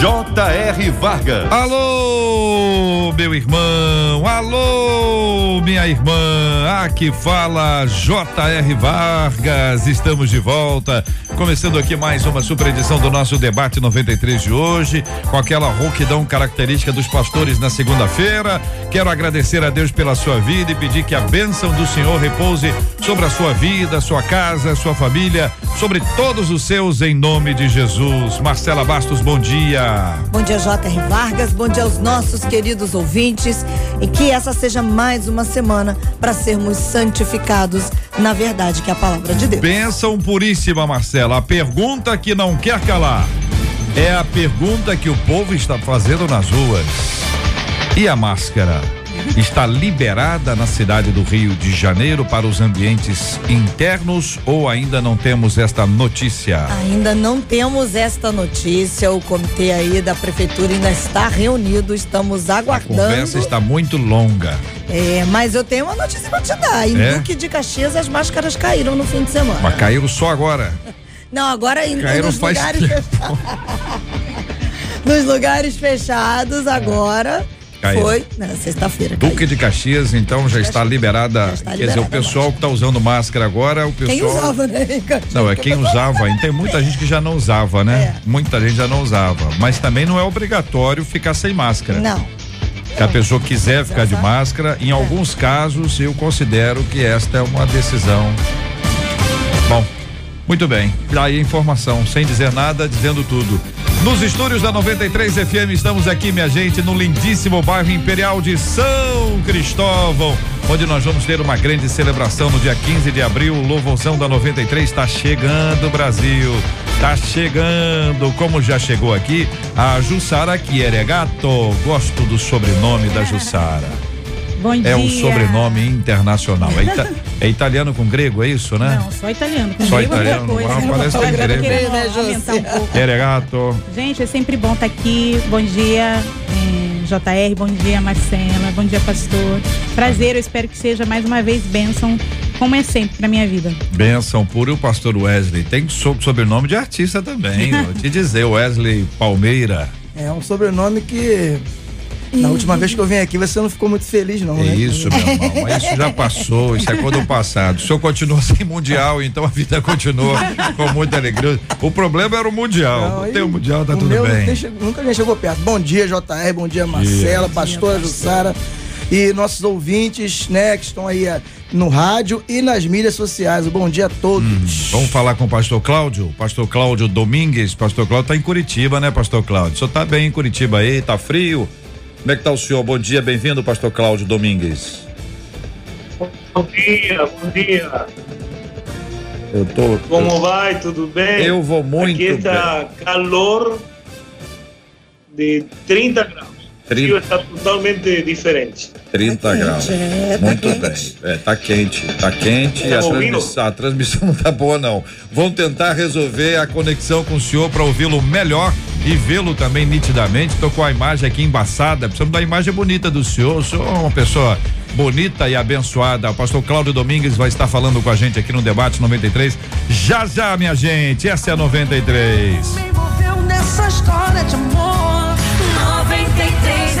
J.R. Vargas. Alô, meu irmão, alô, minha irmã. Aqui fala J.R. Vargas. Estamos de volta, começando aqui mais uma super edição do nosso debate 93 de hoje, com aquela rouquidão característica dos pastores na segunda-feira. Quero agradecer a Deus pela sua vida e pedir que a bênção do Senhor repouse sobre a sua vida, sua casa, sua família, sobre todos os seus, em nome de Jesus. Marcela Bastos, bom dia. Bom dia, J.R. Vargas. Bom dia aos nossos queridos ouvintes. E que essa seja mais uma semana para sermos santificados na verdade, que é a palavra de Deus. Bênção puríssima, Marcela. A pergunta que não quer calar é a pergunta que o povo está fazendo nas ruas. E a máscara? Está liberada na cidade do Rio de Janeiro para os ambientes internos ou ainda não temos esta notícia? Ainda não temos esta notícia. O comitê aí da prefeitura ainda está reunido. Estamos aguardando. A conversa está muito longa. É, mas eu tenho uma notícia para te dar. Em é? Duque de Caxias as máscaras caíram no fim de semana. Mas caíram só agora? Não, agora em caíram nos lugares fechados. nos lugares fechados agora foi na sexta-feira. Duque de Caxias, então, já está liberada. Já está quer dizer, o pessoal que está usando máscara agora, o pessoal. Quem usava, né? Não, é quem usava. E tem muita gente que já não usava, né? É. Muita gente já não usava. Mas também não é obrigatório ficar sem máscara. Não. Se a pessoa quiser ficar de máscara, em alguns casos eu considero que esta é uma decisão. Bom, muito bem. Aí a informação, sem dizer nada, dizendo tudo. Nos estúdios da 93 FM, estamos aqui, minha gente, no lindíssimo bairro Imperial de São Cristóvão, onde nós vamos ter uma grande celebração no dia 15 de abril. O Louvorzão da 93 está chegando, Brasil. Está chegando, como já chegou aqui, a Jussara Chieregato. Gosto do sobrenome da Jussara. Bom dia. É um sobrenome internacional. É, ita é, italiano com grego, é isso, né? Não, só italiano. Com só italiano. Coisa. Ah, parece que é grego. Né, aumentar um pouco. Eregato. Gente, é sempre bom estar tá aqui. Bom dia, eh, JR. Bom dia, Marcela. Bom dia, pastor. Prazer, eu espero que seja mais uma vez bênção como é sempre na minha vida. Benção pura e o pastor Wesley. Tem sobrenome de artista também. vou te dizer, Wesley Palmeira. É um sobrenome que na última vez que eu vim aqui, você não ficou muito feliz, não, né? Isso, meu irmão. Mas isso já passou, isso é quando passado. O senhor continua sem mundial, então a vida continua com muita alegria. O problema era o mundial. Não, tem o mundial, tá o tudo bem. nunca nem chegou perto. Bom dia, JR, bom dia, Marcela, dia. pastora Jussara e nossos ouvintes, né, que estão aí eh, no rádio e nas mídias sociais. Bom dia a todos. Hum, vamos falar com o pastor Cláudio, pastor Cláudio Domingues. Pastor Cláudio tá em Curitiba, né, pastor Cláudio? O senhor tá bem em Curitiba aí, tá frio? Como é que está o senhor? Bom dia, bem-vindo, pastor Cláudio Domingues. Bom dia, bom dia. Eu tô. Como eu, vai? Tudo bem? Eu vou muito Aqui está calor de 30 graus. 30... O está totalmente diferente. 30 tá graus. É, tá muito bem. É, tá quente, tá quente tá e a transmissão, a transmissão não tá boa não. Vamos tentar resolver a conexão com o senhor para ouvi-lo melhor e vê-lo também nitidamente. Tô com a imagem aqui embaçada, precisamos da imagem bonita do senhor. O senhor é uma pessoa bonita e abençoada. O pastor Cláudio Domingues vai estar falando com a gente aqui no debate 93. Já já, minha gente, essa é a 93. Me envolveu nessa história de amor. 93 FM.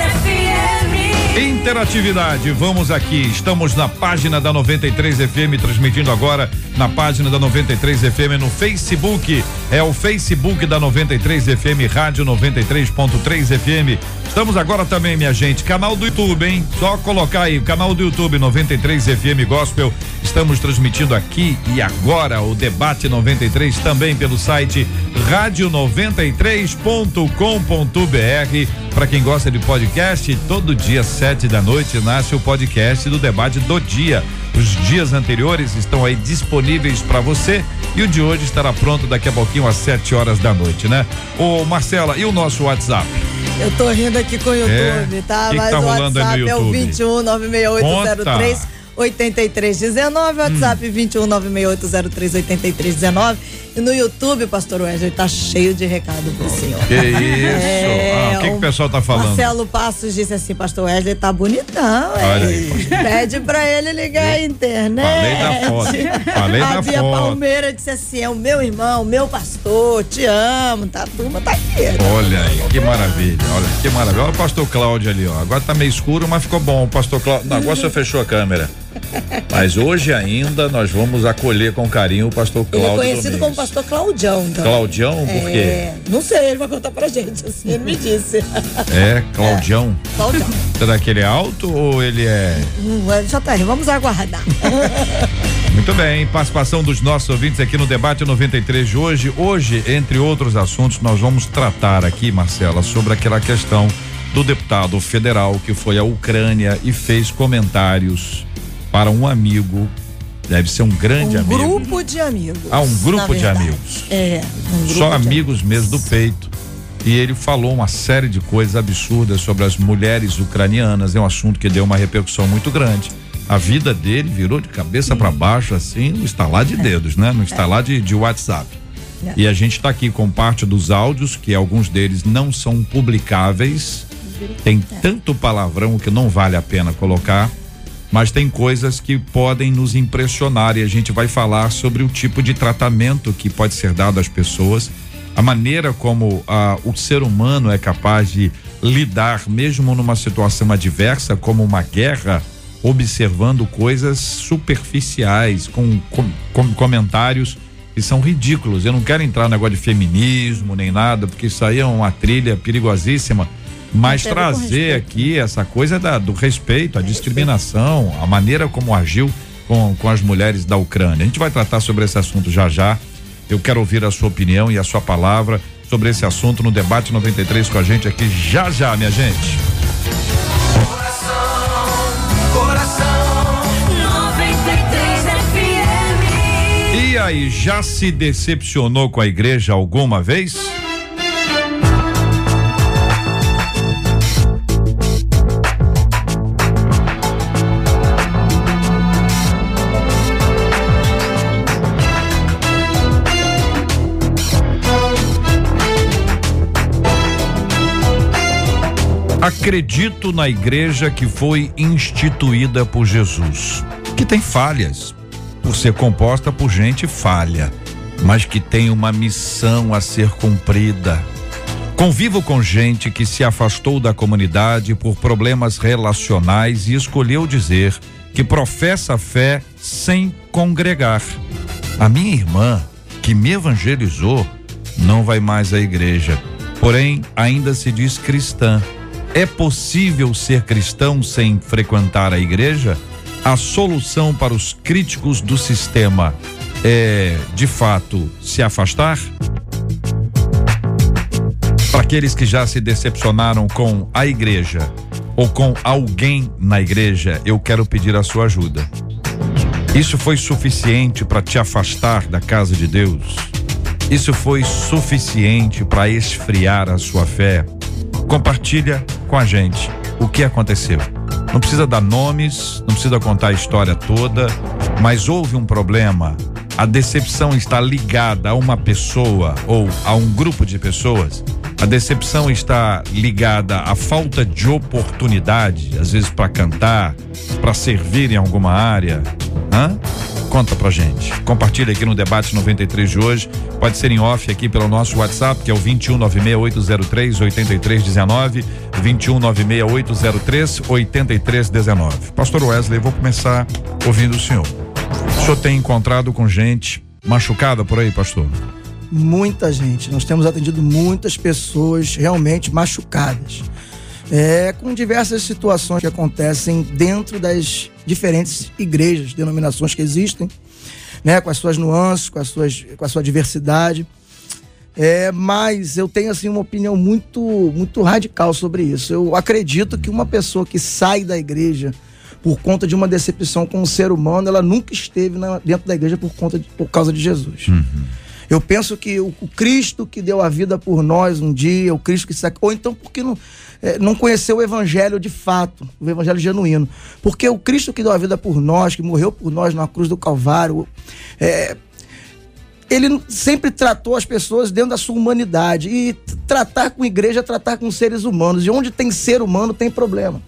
Interatividade, vamos aqui. Estamos na página da 93 FM, transmitindo agora na página da 93 FM no Facebook. É o Facebook da 93 FM, Rádio 93.3 FM. Estamos agora também, minha gente, canal do YouTube, hein? Só colocar aí, canal do YouTube 93 FM Gospel. Estamos transmitindo aqui e agora o debate 93 também pelo site rádio93.com.br. Para quem gosta de podcast, todo dia sete da noite nasce o podcast do debate do dia. Os dias anteriores estão aí disponíveis para você e o de hoje estará pronto daqui a pouquinho às 7 horas da noite, né? Ô Marcela, e o nosso WhatsApp? Eu tô rindo aqui com o YouTube, é. tá? Que Mas que tá o WhatsApp é o 21 96803 8319, WhatsApp hum. 21968038319. E no YouTube, pastor Wesley, tá cheio de recado pro senhor. Que isso? É, ah, o que, que o pessoal tá falando? Marcelo Passos disse assim, pastor Wesley tá bonitão, Olha aí, Pede pra ele ligar a internet. Falei da foto. Falei a da Bia foto. Palmeira disse assim, é o meu irmão, meu pastor, te amo, tá, a turma tá aqui. Olha aí, que maravilha, olha, que maravilha. Olha o pastor Cláudio ali, ó. Agora tá meio escuro, mas ficou bom. O pastor Cláudio, não, agora você fechou a câmera. Mas hoje ainda nós vamos acolher com carinho o pastor Cláudio. Ele é conhecido como pastor Claudião. Então. Claudião, por quê? É, não sei, ele vai contar pra gente, assim, ele me disse. É, Claudião? É, Claudião. Será que ele é alto ou ele é. Hum, já tá, vamos aguardar. Muito bem, participação dos nossos ouvintes aqui no debate 93 de hoje. Hoje, entre outros assuntos, nós vamos tratar aqui, Marcela, sobre aquela questão do deputado federal que foi à Ucrânia e fez comentários para um amigo. Deve ser um grande um amigo. Um grupo de amigos. Ah, um grupo de amigos. É. Um Só amigos, amigos mesmo do peito. E ele falou uma série de coisas absurdas sobre as mulheres ucranianas. É um assunto que deu uma repercussão muito grande. A vida dele virou de cabeça para baixo, assim, no estalar de é. dedos, né? No estalar de, de WhatsApp. É. E a gente está aqui com parte dos áudios, que alguns deles não são publicáveis. Tem é. tanto palavrão que não vale a pena colocar mas tem coisas que podem nos impressionar e a gente vai falar sobre o tipo de tratamento que pode ser dado às pessoas, a maneira como ah, o ser humano é capaz de lidar, mesmo numa situação adversa, como uma guerra, observando coisas superficiais, com, com, com comentários que são ridículos. Eu não quero entrar no negócio de feminismo nem nada, porque isso aí é uma trilha perigosíssima mas trazer aqui essa coisa da, do respeito, a discriminação, a maneira como agiu com, com as mulheres da Ucrânia. A gente vai tratar sobre esse assunto já já. Eu quero ouvir a sua opinião e a sua palavra sobre esse assunto no debate 93 com a gente aqui já já, minha gente. Coração, coração, 93 FM. E aí, já se decepcionou com a igreja alguma vez? Acredito na igreja que foi instituída por Jesus, que tem falhas, por ser composta por gente falha, mas que tem uma missão a ser cumprida. Convivo com gente que se afastou da comunidade por problemas relacionais e escolheu dizer que professa fé sem congregar. A minha irmã, que me evangelizou, não vai mais à igreja, porém ainda se diz cristã é possível ser cristão sem frequentar a igreja? A solução para os críticos do sistema é, de fato, se afastar? Para aqueles que já se decepcionaram com a igreja ou com alguém na igreja, eu quero pedir a sua ajuda. Isso foi suficiente para te afastar da casa de Deus? Isso foi suficiente para esfriar a sua fé? Compartilha com a gente o que aconteceu. Não precisa dar nomes, não precisa contar a história toda, mas houve um problema. A decepção está ligada a uma pessoa ou a um grupo de pessoas. A decepção está ligada à falta de oportunidade, às vezes para cantar, para servir em alguma área. Hã? Conta pra gente. Compartilha aqui no debate 93 de hoje. Pode ser em off aqui pelo nosso WhatsApp, que é o 2196803 8319, 2196803 8319. Pastor Wesley, vou começar ouvindo o senhor. O senhor tem encontrado com gente machucada por aí, pastor? Muita gente. Nós temos atendido muitas pessoas realmente machucadas. É, com diversas situações que acontecem dentro das diferentes igrejas, denominações que existem, né, com as suas nuances, com, as suas, com a sua diversidade. É, mas eu tenho assim uma opinião muito muito radical sobre isso. Eu acredito que uma pessoa que sai da igreja por conta de uma decepção com o ser humano, ela nunca esteve na, dentro da igreja por conta de, por causa de Jesus. Uhum. Eu penso que o, o Cristo que deu a vida por nós um dia, o Cristo que sac... ou então porque não, é, não conheceu o evangelho de fato, o evangelho genuíno. Porque o Cristo que deu a vida por nós, que morreu por nós na cruz do Calvário, é, ele sempre tratou as pessoas dentro da sua humanidade. E tratar com igreja é tratar com seres humanos. E onde tem ser humano tem problema.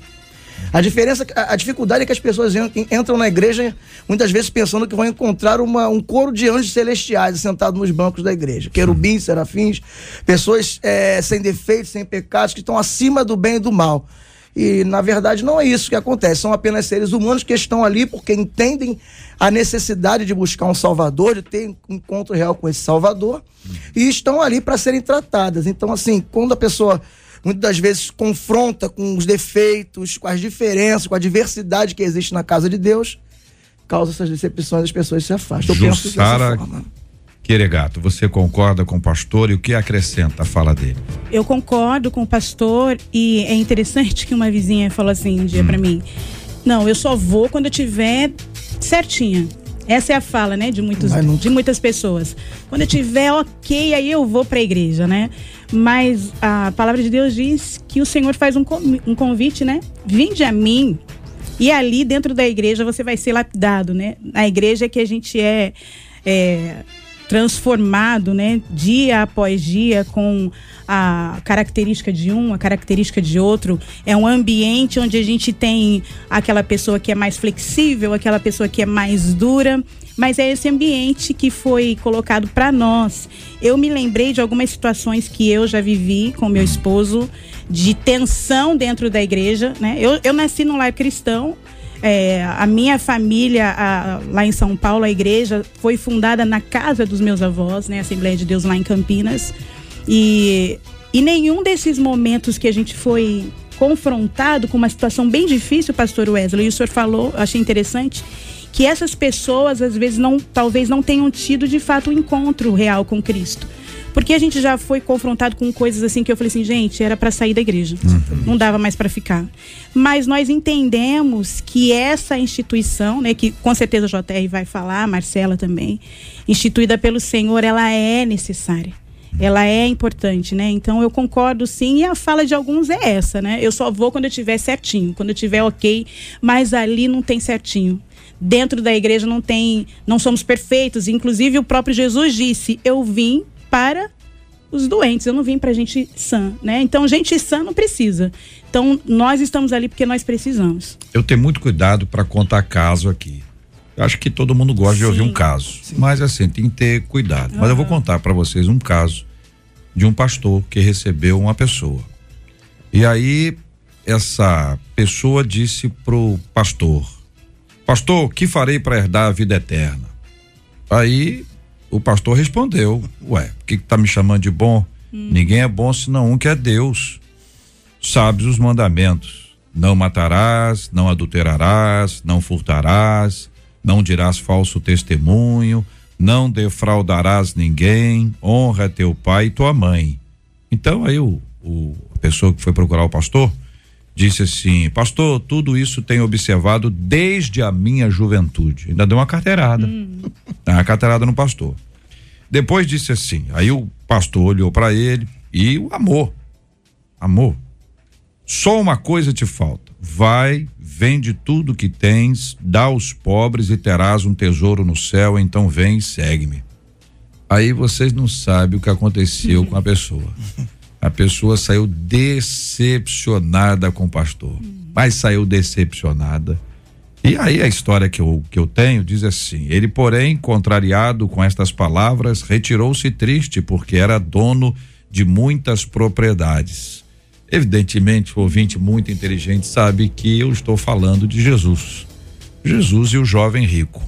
A diferença, a, dificuldade é que as pessoas entram na igreja muitas vezes pensando que vão encontrar uma, um coro de anjos celestiais sentados nos bancos da igreja. Querubins, serafins, pessoas é, sem defeitos, sem pecados, que estão acima do bem e do mal. E, na verdade, não é isso que acontece. São apenas seres humanos que estão ali porque entendem a necessidade de buscar um Salvador, de ter um encontro real com esse Salvador, e estão ali para serem tratadas. Então, assim, quando a pessoa muitas das vezes confronta com os defeitos, com as diferenças, com a diversidade que existe na casa de Deus, causa essas decepções, as pessoas se afastam. Eu Jussara Queregato, você concorda com o pastor e o que acrescenta a fala dele? Eu concordo com o pastor e é interessante que uma vizinha falou assim um dia hum. para mim: "Não, eu só vou quando eu tiver certinha". Essa é a fala, né, de muitos de muitas pessoas. Quando eu tiver OK, aí eu vou para a igreja, né? Mas a palavra de Deus diz que o Senhor faz um, convite, né? Vinde a mim. E ali dentro da igreja você vai ser lapidado, né? Na igreja que a gente é, é transformado, né? Dia após dia com a característica de um, a característica de outro. É um ambiente onde a gente tem aquela pessoa que é mais flexível, aquela pessoa que é mais dura mas é esse ambiente que foi colocado para nós. Eu me lembrei de algumas situações que eu já vivi com meu esposo, de tensão dentro da igreja. Né? Eu, eu nasci num lar cristão. É, a minha família, a, lá em São Paulo, a igreja foi fundada na casa dos meus avós, né? Assembleia de Deus lá em Campinas. E, e nenhum desses momentos que a gente foi confrontado com uma situação bem difícil, pastor Wesley, e o senhor falou, achei interessante, que essas pessoas às vezes não, talvez não tenham tido de fato um encontro real com Cristo. Porque a gente já foi confrontado com coisas assim que eu falei assim, gente, era para sair da igreja. Uhum. Não dava mais para ficar. Mas nós entendemos que essa instituição, né, que com certeza a JR vai falar, a Marcela também, instituída pelo Senhor, ela é necessária. Ela é importante, né? Então eu concordo sim, e a fala de alguns é essa, né? Eu só vou quando eu tiver certinho, quando eu tiver ok, mas ali não tem certinho dentro da igreja não tem, não somos perfeitos. Inclusive o próprio Jesus disse: "Eu vim para os doentes, eu não vim para gente sã, né? Então gente sã não precisa. Então nós estamos ali porque nós precisamos. Eu tenho muito cuidado para contar caso aqui. Eu acho que todo mundo gosta Sim. de ouvir um caso, Sim. mas assim tem que ter cuidado. Mas eu vou contar para vocês um caso de um pastor que recebeu uma pessoa. E aí essa pessoa disse pro pastor: Pastor, que farei para herdar a vida eterna? Aí o pastor respondeu: Ué, o que, que tá me chamando de bom? Hum. Ninguém é bom senão um que é Deus. Sabes os mandamentos: não matarás, não adulterarás, não furtarás, não dirás falso testemunho, não defraudarás ninguém, honra teu pai e tua mãe. Então aí o, o a pessoa que foi procurar o pastor disse assim: Pastor, tudo isso tenho observado desde a minha juventude. Ainda deu uma carteirada. Hum. Uma carteirada no pastor. Depois disse assim: aí o pastor olhou para ele e o amor. Amor. Só uma coisa te falta. Vai, vende tudo que tens, dá aos pobres e terás um tesouro no céu, então vem e segue-me. Aí vocês não sabem o que aconteceu com a pessoa. A pessoa saiu decepcionada com o pastor. Mas saiu decepcionada. E aí a história que eu, que eu tenho diz assim: ele, porém, contrariado com estas palavras, retirou-se triste, porque era dono de muitas propriedades. Evidentemente, o ouvinte muito inteligente sabe que eu estou falando de Jesus. Jesus e o jovem rico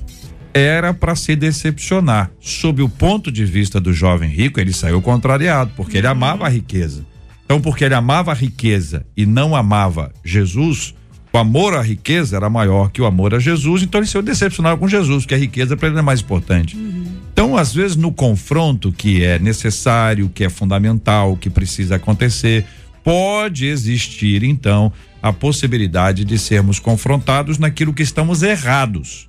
era para se decepcionar. Sob o ponto de vista do jovem rico, ele saiu contrariado, porque ele amava a riqueza. Então, porque ele amava a riqueza e não amava Jesus, o amor à riqueza era maior que o amor a Jesus, então ele saiu decepcionado com Jesus, porque a riqueza para ele é mais importante. Uhum. Então, às vezes, no confronto que é necessário, que é fundamental, que precisa acontecer, pode existir, então, a possibilidade de sermos confrontados naquilo que estamos errados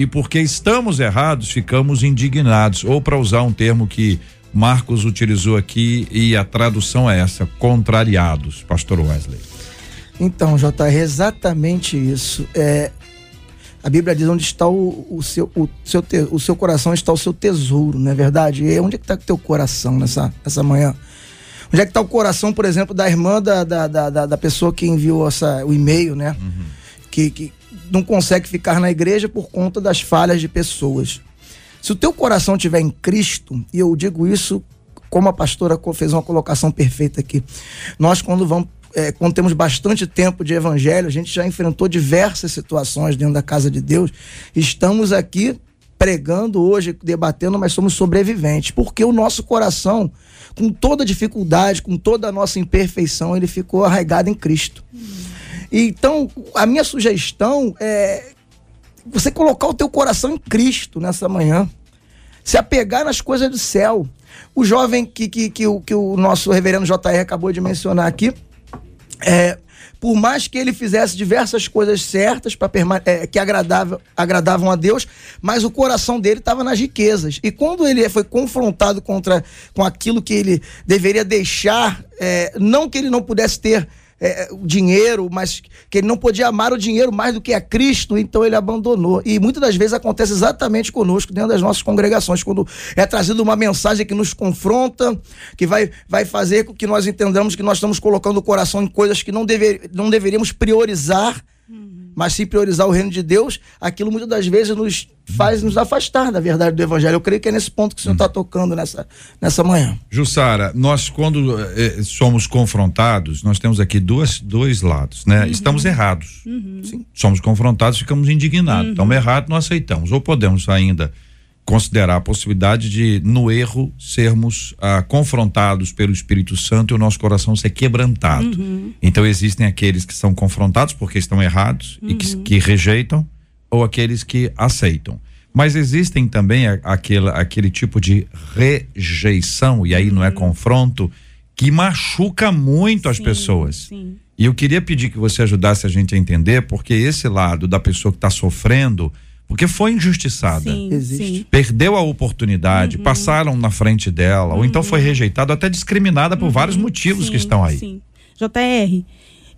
e porque estamos errados, ficamos indignados. Ou para usar um termo que Marcos utilizou aqui e a tradução é essa, contrariados, pastor Wesley. Então, JR, é exatamente isso. É, a Bíblia diz onde está o, o seu, o, seu te, o seu coração está o seu tesouro, não é verdade? E onde é que está o teu coração nessa, nessa manhã? Onde é que está o coração, por exemplo, da irmã da, da, da, da pessoa que enviou essa, o e-mail, né? Uhum. Que, que não consegue ficar na igreja por conta das falhas de pessoas. Se o teu coração estiver em Cristo, e eu digo isso como a pastora fez uma colocação perfeita aqui, nós quando vamos é, quando temos bastante tempo de evangelho, a gente já enfrentou diversas situações dentro da casa de Deus. Estamos aqui pregando hoje, debatendo, mas somos sobreviventes, porque o nosso coração, com toda dificuldade, com toda a nossa imperfeição, ele ficou arraigado em Cristo. Então, a minha sugestão é você colocar o teu coração em Cristo nessa manhã. Se apegar nas coisas do céu. O jovem que, que, que, o, que o nosso reverendo JR acabou de mencionar aqui, é, por mais que ele fizesse diversas coisas certas para é, que agradavam, agradavam a Deus, mas o coração dele estava nas riquezas. E quando ele foi confrontado contra com aquilo que ele deveria deixar, é, não que ele não pudesse ter é, o dinheiro, mas que ele não podia amar o dinheiro mais do que a Cristo, então ele abandonou. E muitas das vezes acontece exatamente conosco dentro das nossas congregações, quando é trazida uma mensagem que nos confronta, que vai, vai fazer com que nós entendamos que nós estamos colocando o coração em coisas que não, dever, não deveríamos priorizar mas se priorizar o reino de Deus, aquilo muitas das vezes nos faz nos afastar da verdade do evangelho. Eu creio que é nesse ponto que o senhor está tocando nessa, nessa manhã. Jussara, nós quando eh, somos confrontados, nós temos aqui duas, dois lados, né? Uhum. Estamos errados. Uhum. Somos confrontados, ficamos indignados. Uhum. Estamos errados, não aceitamos. Ou podemos ainda considerar a possibilidade de, no erro, sermos ah, confrontados pelo Espírito Santo e o nosso coração ser quebrantado. Uhum. Então, existem aqueles que são confrontados porque estão errados uhum. e que, uhum. que, rejeitam, ou aqueles que aceitam. Mas existem também aquele, aquele tipo de rejeição, e aí não é uhum. confronto, que machuca muito sim, as pessoas. Sim. E eu queria pedir que você ajudasse a gente a entender, porque esse lado da pessoa que está sofrendo porque foi injustiçada. Sim, Existe. Perdeu a oportunidade, uhum. passaram na frente dela, uhum. ou então foi uhum. rejeitada, até discriminada por uhum. vários motivos sim, que estão aí. Sim. JR,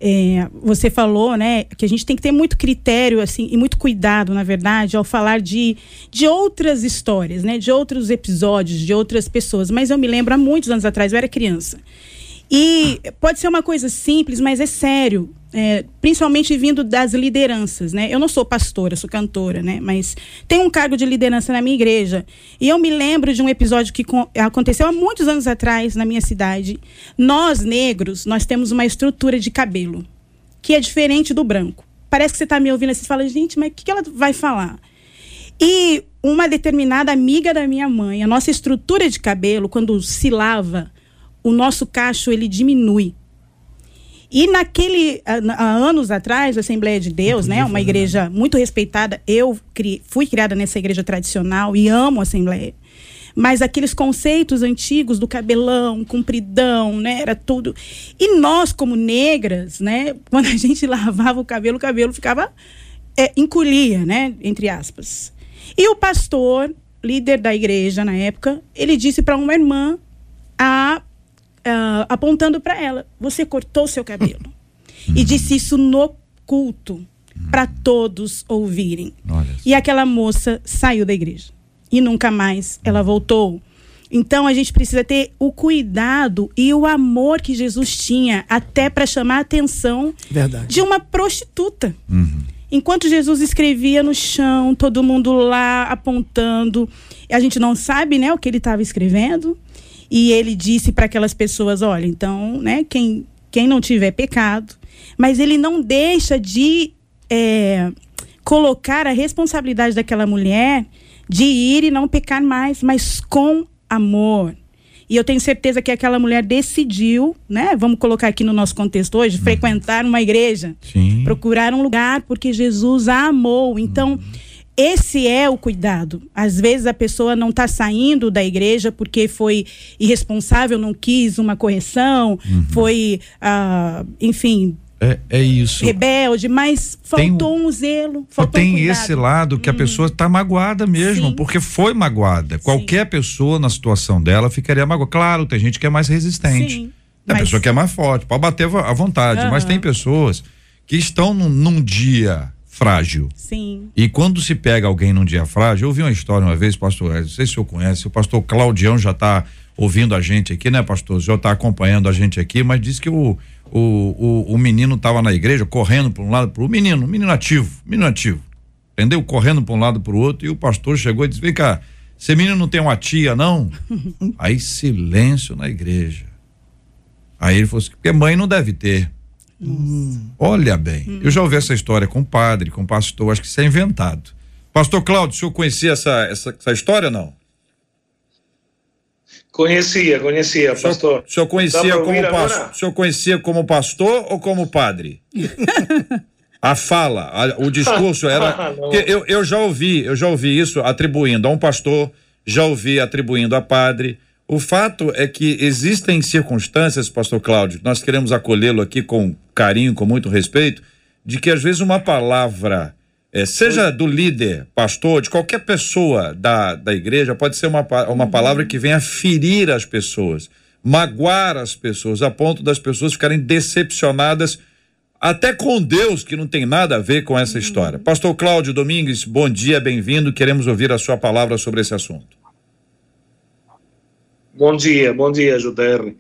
é, você falou, né, que a gente tem que ter muito critério, assim, e muito cuidado, na verdade, ao falar de, de outras histórias, né, de outros episódios, de outras pessoas. Mas eu me lembro, há muitos anos atrás, eu era criança. E pode ser uma coisa simples, mas é sério é, principalmente vindo das lideranças, né? Eu não sou pastora, sou cantora, né? Mas tenho um cargo de liderança na minha igreja. E eu me lembro de um episódio que aconteceu há muitos anos atrás na minha cidade. Nós, negros, nós temos uma estrutura de cabelo que é diferente do branco. Parece que você está me ouvindo e você fala, gente, mas o que, que ela vai falar? E uma determinada amiga da minha mãe, a nossa estrutura de cabelo, quando se lava, o nosso cacho ele diminui. E naquele, há, anos atrás, a Assembleia de Deus, né, uma igreja muito respeitada, eu cri, fui criada nessa igreja tradicional e amo a Assembleia. Mas aqueles conceitos antigos do cabelão, compridão, né, era tudo. E nós, como negras, né, quando a gente lavava o cabelo, o cabelo ficava é, encolhia, né, entre aspas. E o pastor, líder da igreja na época, ele disse para uma irmã a uh, apontando para ela: Você cortou seu cabelo. e uhum. disse isso no culto, uhum. para todos ouvirem. E aquela moça saiu da igreja. E nunca mais ela uhum. voltou. Então a gente precisa ter o cuidado e o amor que Jesus tinha, até para chamar a atenção Verdade. de uma prostituta. Uhum. Enquanto Jesus escrevia no chão, todo mundo lá apontando, a gente não sabe, né, o que ele estava escrevendo. E ele disse para aquelas pessoas: olha, então, né, quem, quem não tiver pecado, mas ele não deixa de é, colocar a responsabilidade daquela mulher de ir e não pecar mais, mas com amor. E eu tenho certeza que aquela mulher decidiu, né? Vamos colocar aqui no nosso contexto hoje, uhum. frequentar uma igreja, Sim. procurar um lugar, porque Jesus a amou. Então, uhum. Esse é o cuidado. Às vezes a pessoa não está saindo da igreja porque foi irresponsável, não quis uma correção, uhum. foi, ah, enfim, É, é isso. Rebelde, mas faltou tem, um zelo. Faltou tem um esse lado que hum. a pessoa está magoada mesmo, Sim. porque foi magoada. Sim. Qualquer pessoa na situação dela ficaria magoada. Claro, tem gente que é mais resistente. Sim, tem mas... pessoa que é mais forte, pode bater à vontade, uhum. mas tem pessoas que estão num, num dia frágil. Sim. E quando se pega alguém num dia frágil, eu ouvi uma história uma vez, pastor, não sei se o senhor conhece, o pastor Claudião já está ouvindo a gente aqui, né, pastor? Senhor está acompanhando a gente aqui, mas disse que o o, o, o menino estava na igreja correndo para um lado para o menino, menino ativo, menino ativo, entendeu? Correndo para um lado para o outro e o pastor chegou e disse: Vem cá, esse menino não tem uma tia, não? Aí silêncio na igreja. Aí ele falou assim: porque mãe não deve ter. Hum. Olha bem, hum. eu já ouvi essa história com o padre, com o pastor, acho que isso é inventado. Pastor Cláudio, o senhor conhecia essa, essa, essa história ou não? Conhecia, conhecia, pastor. O senhor conhecia, como pastor, o senhor conhecia como pastor ou como padre? a fala, a, o discurso era. eu, eu já ouvi, eu já ouvi isso atribuindo a um pastor, já ouvi atribuindo a padre. O fato é que existem circunstâncias, pastor Cláudio, nós queremos acolhê-lo aqui com carinho, com muito respeito, de que às vezes uma palavra é, seja do líder, pastor, de qualquer pessoa da, da igreja, pode ser uma, uma palavra que venha ferir as pessoas, magoar as pessoas, a ponto das pessoas ficarem decepcionadas até com Deus, que não tem nada a ver com essa história. Pastor Cláudio Domingues, bom dia, bem-vindo. Queremos ouvir a sua palavra sobre esse assunto. Bom dia, bom dia, JR.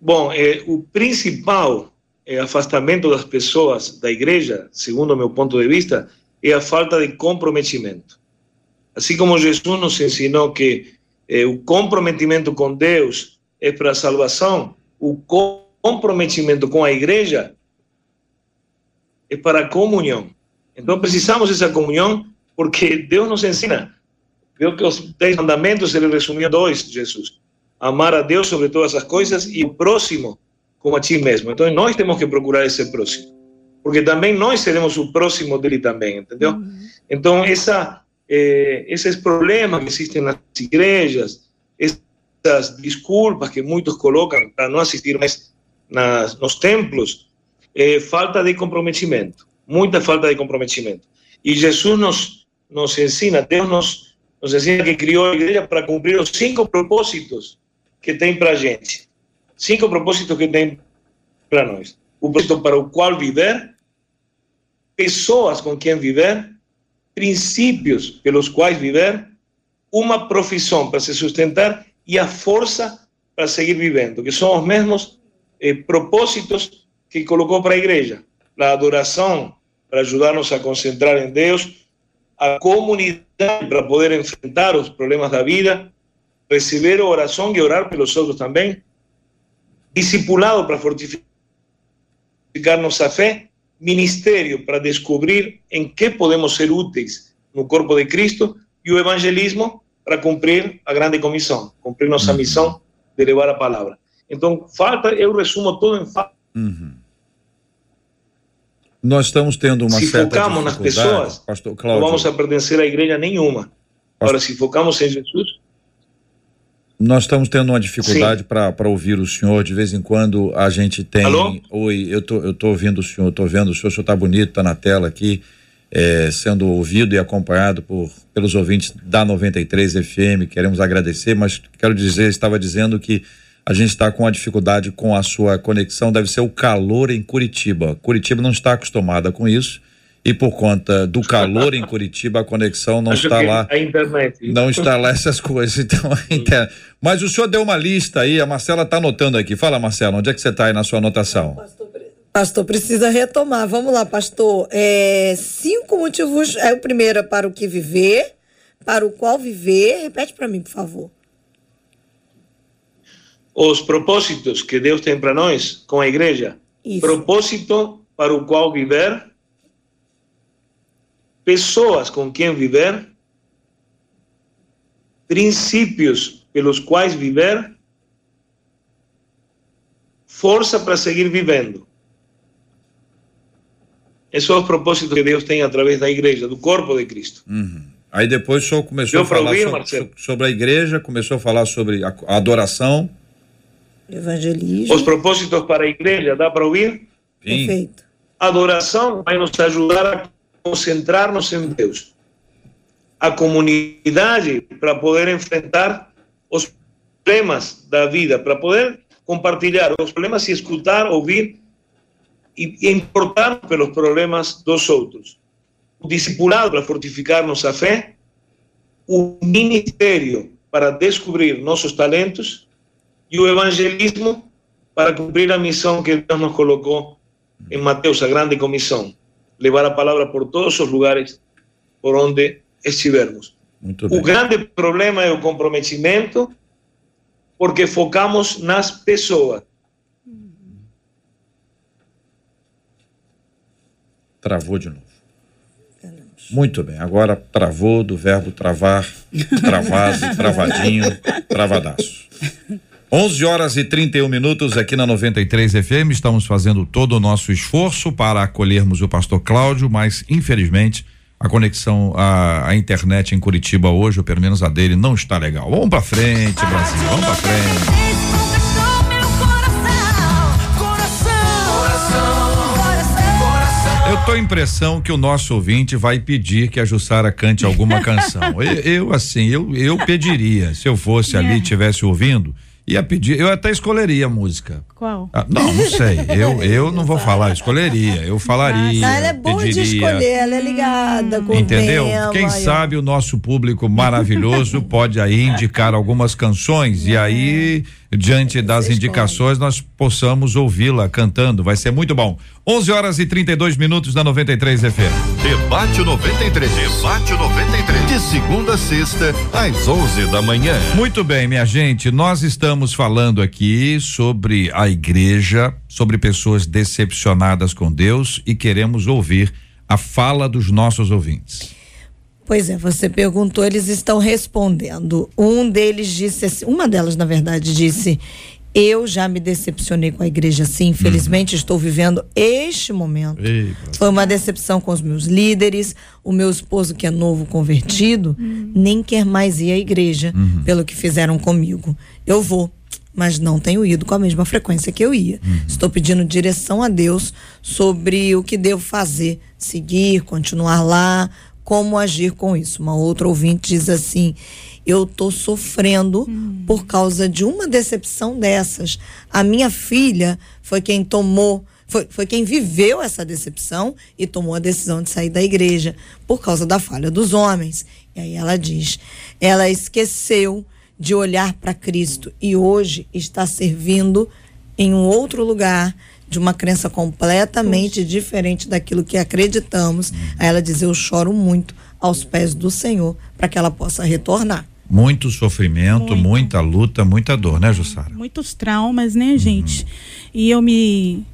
Bom, é, o principal é, afastamento das pessoas da igreja, segundo o meu ponto de vista, é a falta de comprometimento. Assim como Jesus nos ensinou que eh, o comprometimento com Deus é para a salvação, o comprometimento com a igreja é para a comunhão. Então precisamos dessa comunhão porque Deus nos ensina. Viu que os dez mandamentos ele resumiu dois, Jesus. Amar a Deus sobre todas as coisas e o próximo como a ti mesmo. Então nós temos que procurar esse próximo porque também nós seremos o próximo dele também, entendeu? Uhum. Então, essa, eh, esses problemas que existem nas igrejas, essas desculpas que muitos colocam para não assistir mais nas, nos templos, é falta de comprometimento, muita falta de comprometimento. E Jesus nos, nos ensina, Deus nos, nos ensina que criou a igreja para cumprir os cinco propósitos que tem para a gente. Cinco propósitos que tem para nós. O propósito para o qual viver, pessoas com quem viver, princípios pelos quais viver, uma profissão para se sustentar e a força para seguir vivendo, que são os mesmos eh, propósitos que colocou para a igreja. A adoração para ajudar-nos a concentrar em Deus, a comunidade para poder enfrentar os problemas da vida, receber oração e orar pelos outros também, discipulado para fortificar nossa fé ministério para descobrir em que podemos ser úteis no corpo de Cristo e o evangelismo para cumprir a grande comissão, cumprir nossa missão de levar a palavra. Então, falta, eu resumo tudo em falta. Uhum. Nós estamos tendo uma se certa focamos nas pessoas, Pastor Cláudio. não vamos a pertencer à igreja nenhuma. Pastor... Agora, se focamos em Jesus, nós estamos tendo uma dificuldade para ouvir o senhor. De vez em quando a gente tem. Alô? Oi, eu tô, eu tô ouvindo o senhor, tô vendo o senhor, o senhor está bonito, está na tela aqui, é, sendo ouvido e acompanhado por, pelos ouvintes da 93 FM. Queremos agradecer, mas quero dizer, estava dizendo que a gente está com uma dificuldade com a sua conexão, deve ser o calor em Curitiba. Curitiba não está acostumada com isso e por conta do calor em Curitiba a conexão não Acho está lá. A internet. Não está lá essas coisas. Então, inter... Mas o senhor deu uma lista aí, a Marcela está anotando aqui. Fala, Marcela, onde é que você está aí na sua anotação? Pastor, precisa retomar. Vamos lá, pastor. É, cinco motivos. É o primeiro é para o que viver, para o qual viver. Repete para mim, por favor. Os propósitos que Deus tem para nós com a igreja. Isso. Propósito para o qual viver pessoas com quem viver, princípios pelos quais viver, força para seguir vivendo. Esses são os propósitos que Deus tem através da igreja, do corpo de Cristo. Uhum. Aí depois o senhor começou a falar ouvir, sobre, sobre, a igreja, começou a falar sobre a, a adoração. Evangelismo. Os propósitos para a igreja, dá para ouvir? Sim. Perfeito. adoração vai nos ajudar a concentrar-nos em Deus. A comunidade para poder enfrentar os problemas da vida, para poder compartilhar os problemas e escutar, ouvir e, e importar pelos problemas dos outros. O discipulado para fortificar nossa fé, o ministério para descobrir nossos talentos e o evangelismo para cumprir a missão que Deus nos colocou em Mateus, a grande comissão, levar a palavra por todos os lugares por onde estivermos. O grande problema é o comprometimento, porque focamos nas pessoas. Travou de novo. Muito bem, agora travou do verbo travar, travado, travadinho, travadaço. 11 horas e 31 minutos aqui na 93 FM. Estamos fazendo todo o nosso esforço para acolhermos o pastor Cláudio, mas infelizmente a conexão a, a internet em Curitiba hoje, ou pelo menos a dele, não está legal. Vamos para frente, Brasil, vamos para frente. Eu tô a impressão que o nosso ouvinte vai pedir que a Jussara cante alguma canção. eu, eu, assim, eu, eu pediria, se eu fosse ali e estivesse ouvindo, ia pedir, eu até escolheria a música. Qual? Ah, não, não sei. Eu, eu não vou falar, escolheria. Eu falaria. Ah, ela é boa pediria, de escolher, ela é ligada com Entendeu? Tema, Quem sabe o nosso público maravilhoso pode aí indicar algumas canções e aí diante das indicações nós possamos ouvi-la cantando. Vai ser muito bom. 11 horas e 32 minutos da 93 FM. Debate 93. Debate 93. De segunda a sexta, às 11 da manhã. Muito bem, minha gente. Nós estamos falando aqui sobre a igreja, sobre pessoas decepcionadas com Deus e queremos ouvir a fala dos nossos ouvintes. Pois é, você perguntou, eles estão respondendo. Um deles disse assim, uma delas, na verdade, disse: Eu já me decepcionei com a igreja, sim. Infelizmente, uhum. estou vivendo este momento. Ei, Foi uma decepção com os meus líderes. O meu esposo, que é novo convertido, uhum. nem quer mais ir à igreja uhum. pelo que fizeram comigo. Eu vou mas não tenho ido com a mesma frequência que eu ia. Uhum. Estou pedindo direção a Deus sobre o que devo fazer, seguir, continuar lá, como agir com isso. Uma outra ouvinte diz assim: eu estou sofrendo uhum. por causa de uma decepção dessas. A minha filha foi quem tomou. Foi, foi quem viveu essa decepção e tomou a decisão de sair da igreja por causa da falha dos homens. E aí ela diz: ela esqueceu de olhar para Cristo e hoje está servindo em um outro lugar de uma crença completamente Poxa. diferente daquilo que acreditamos. Aí ela diz: Eu choro muito aos pés do Senhor para que ela possa retornar. Muito sofrimento, muito. muita luta, muita dor, né, Jussara? Muitos traumas, né, gente? Uhum. E eu me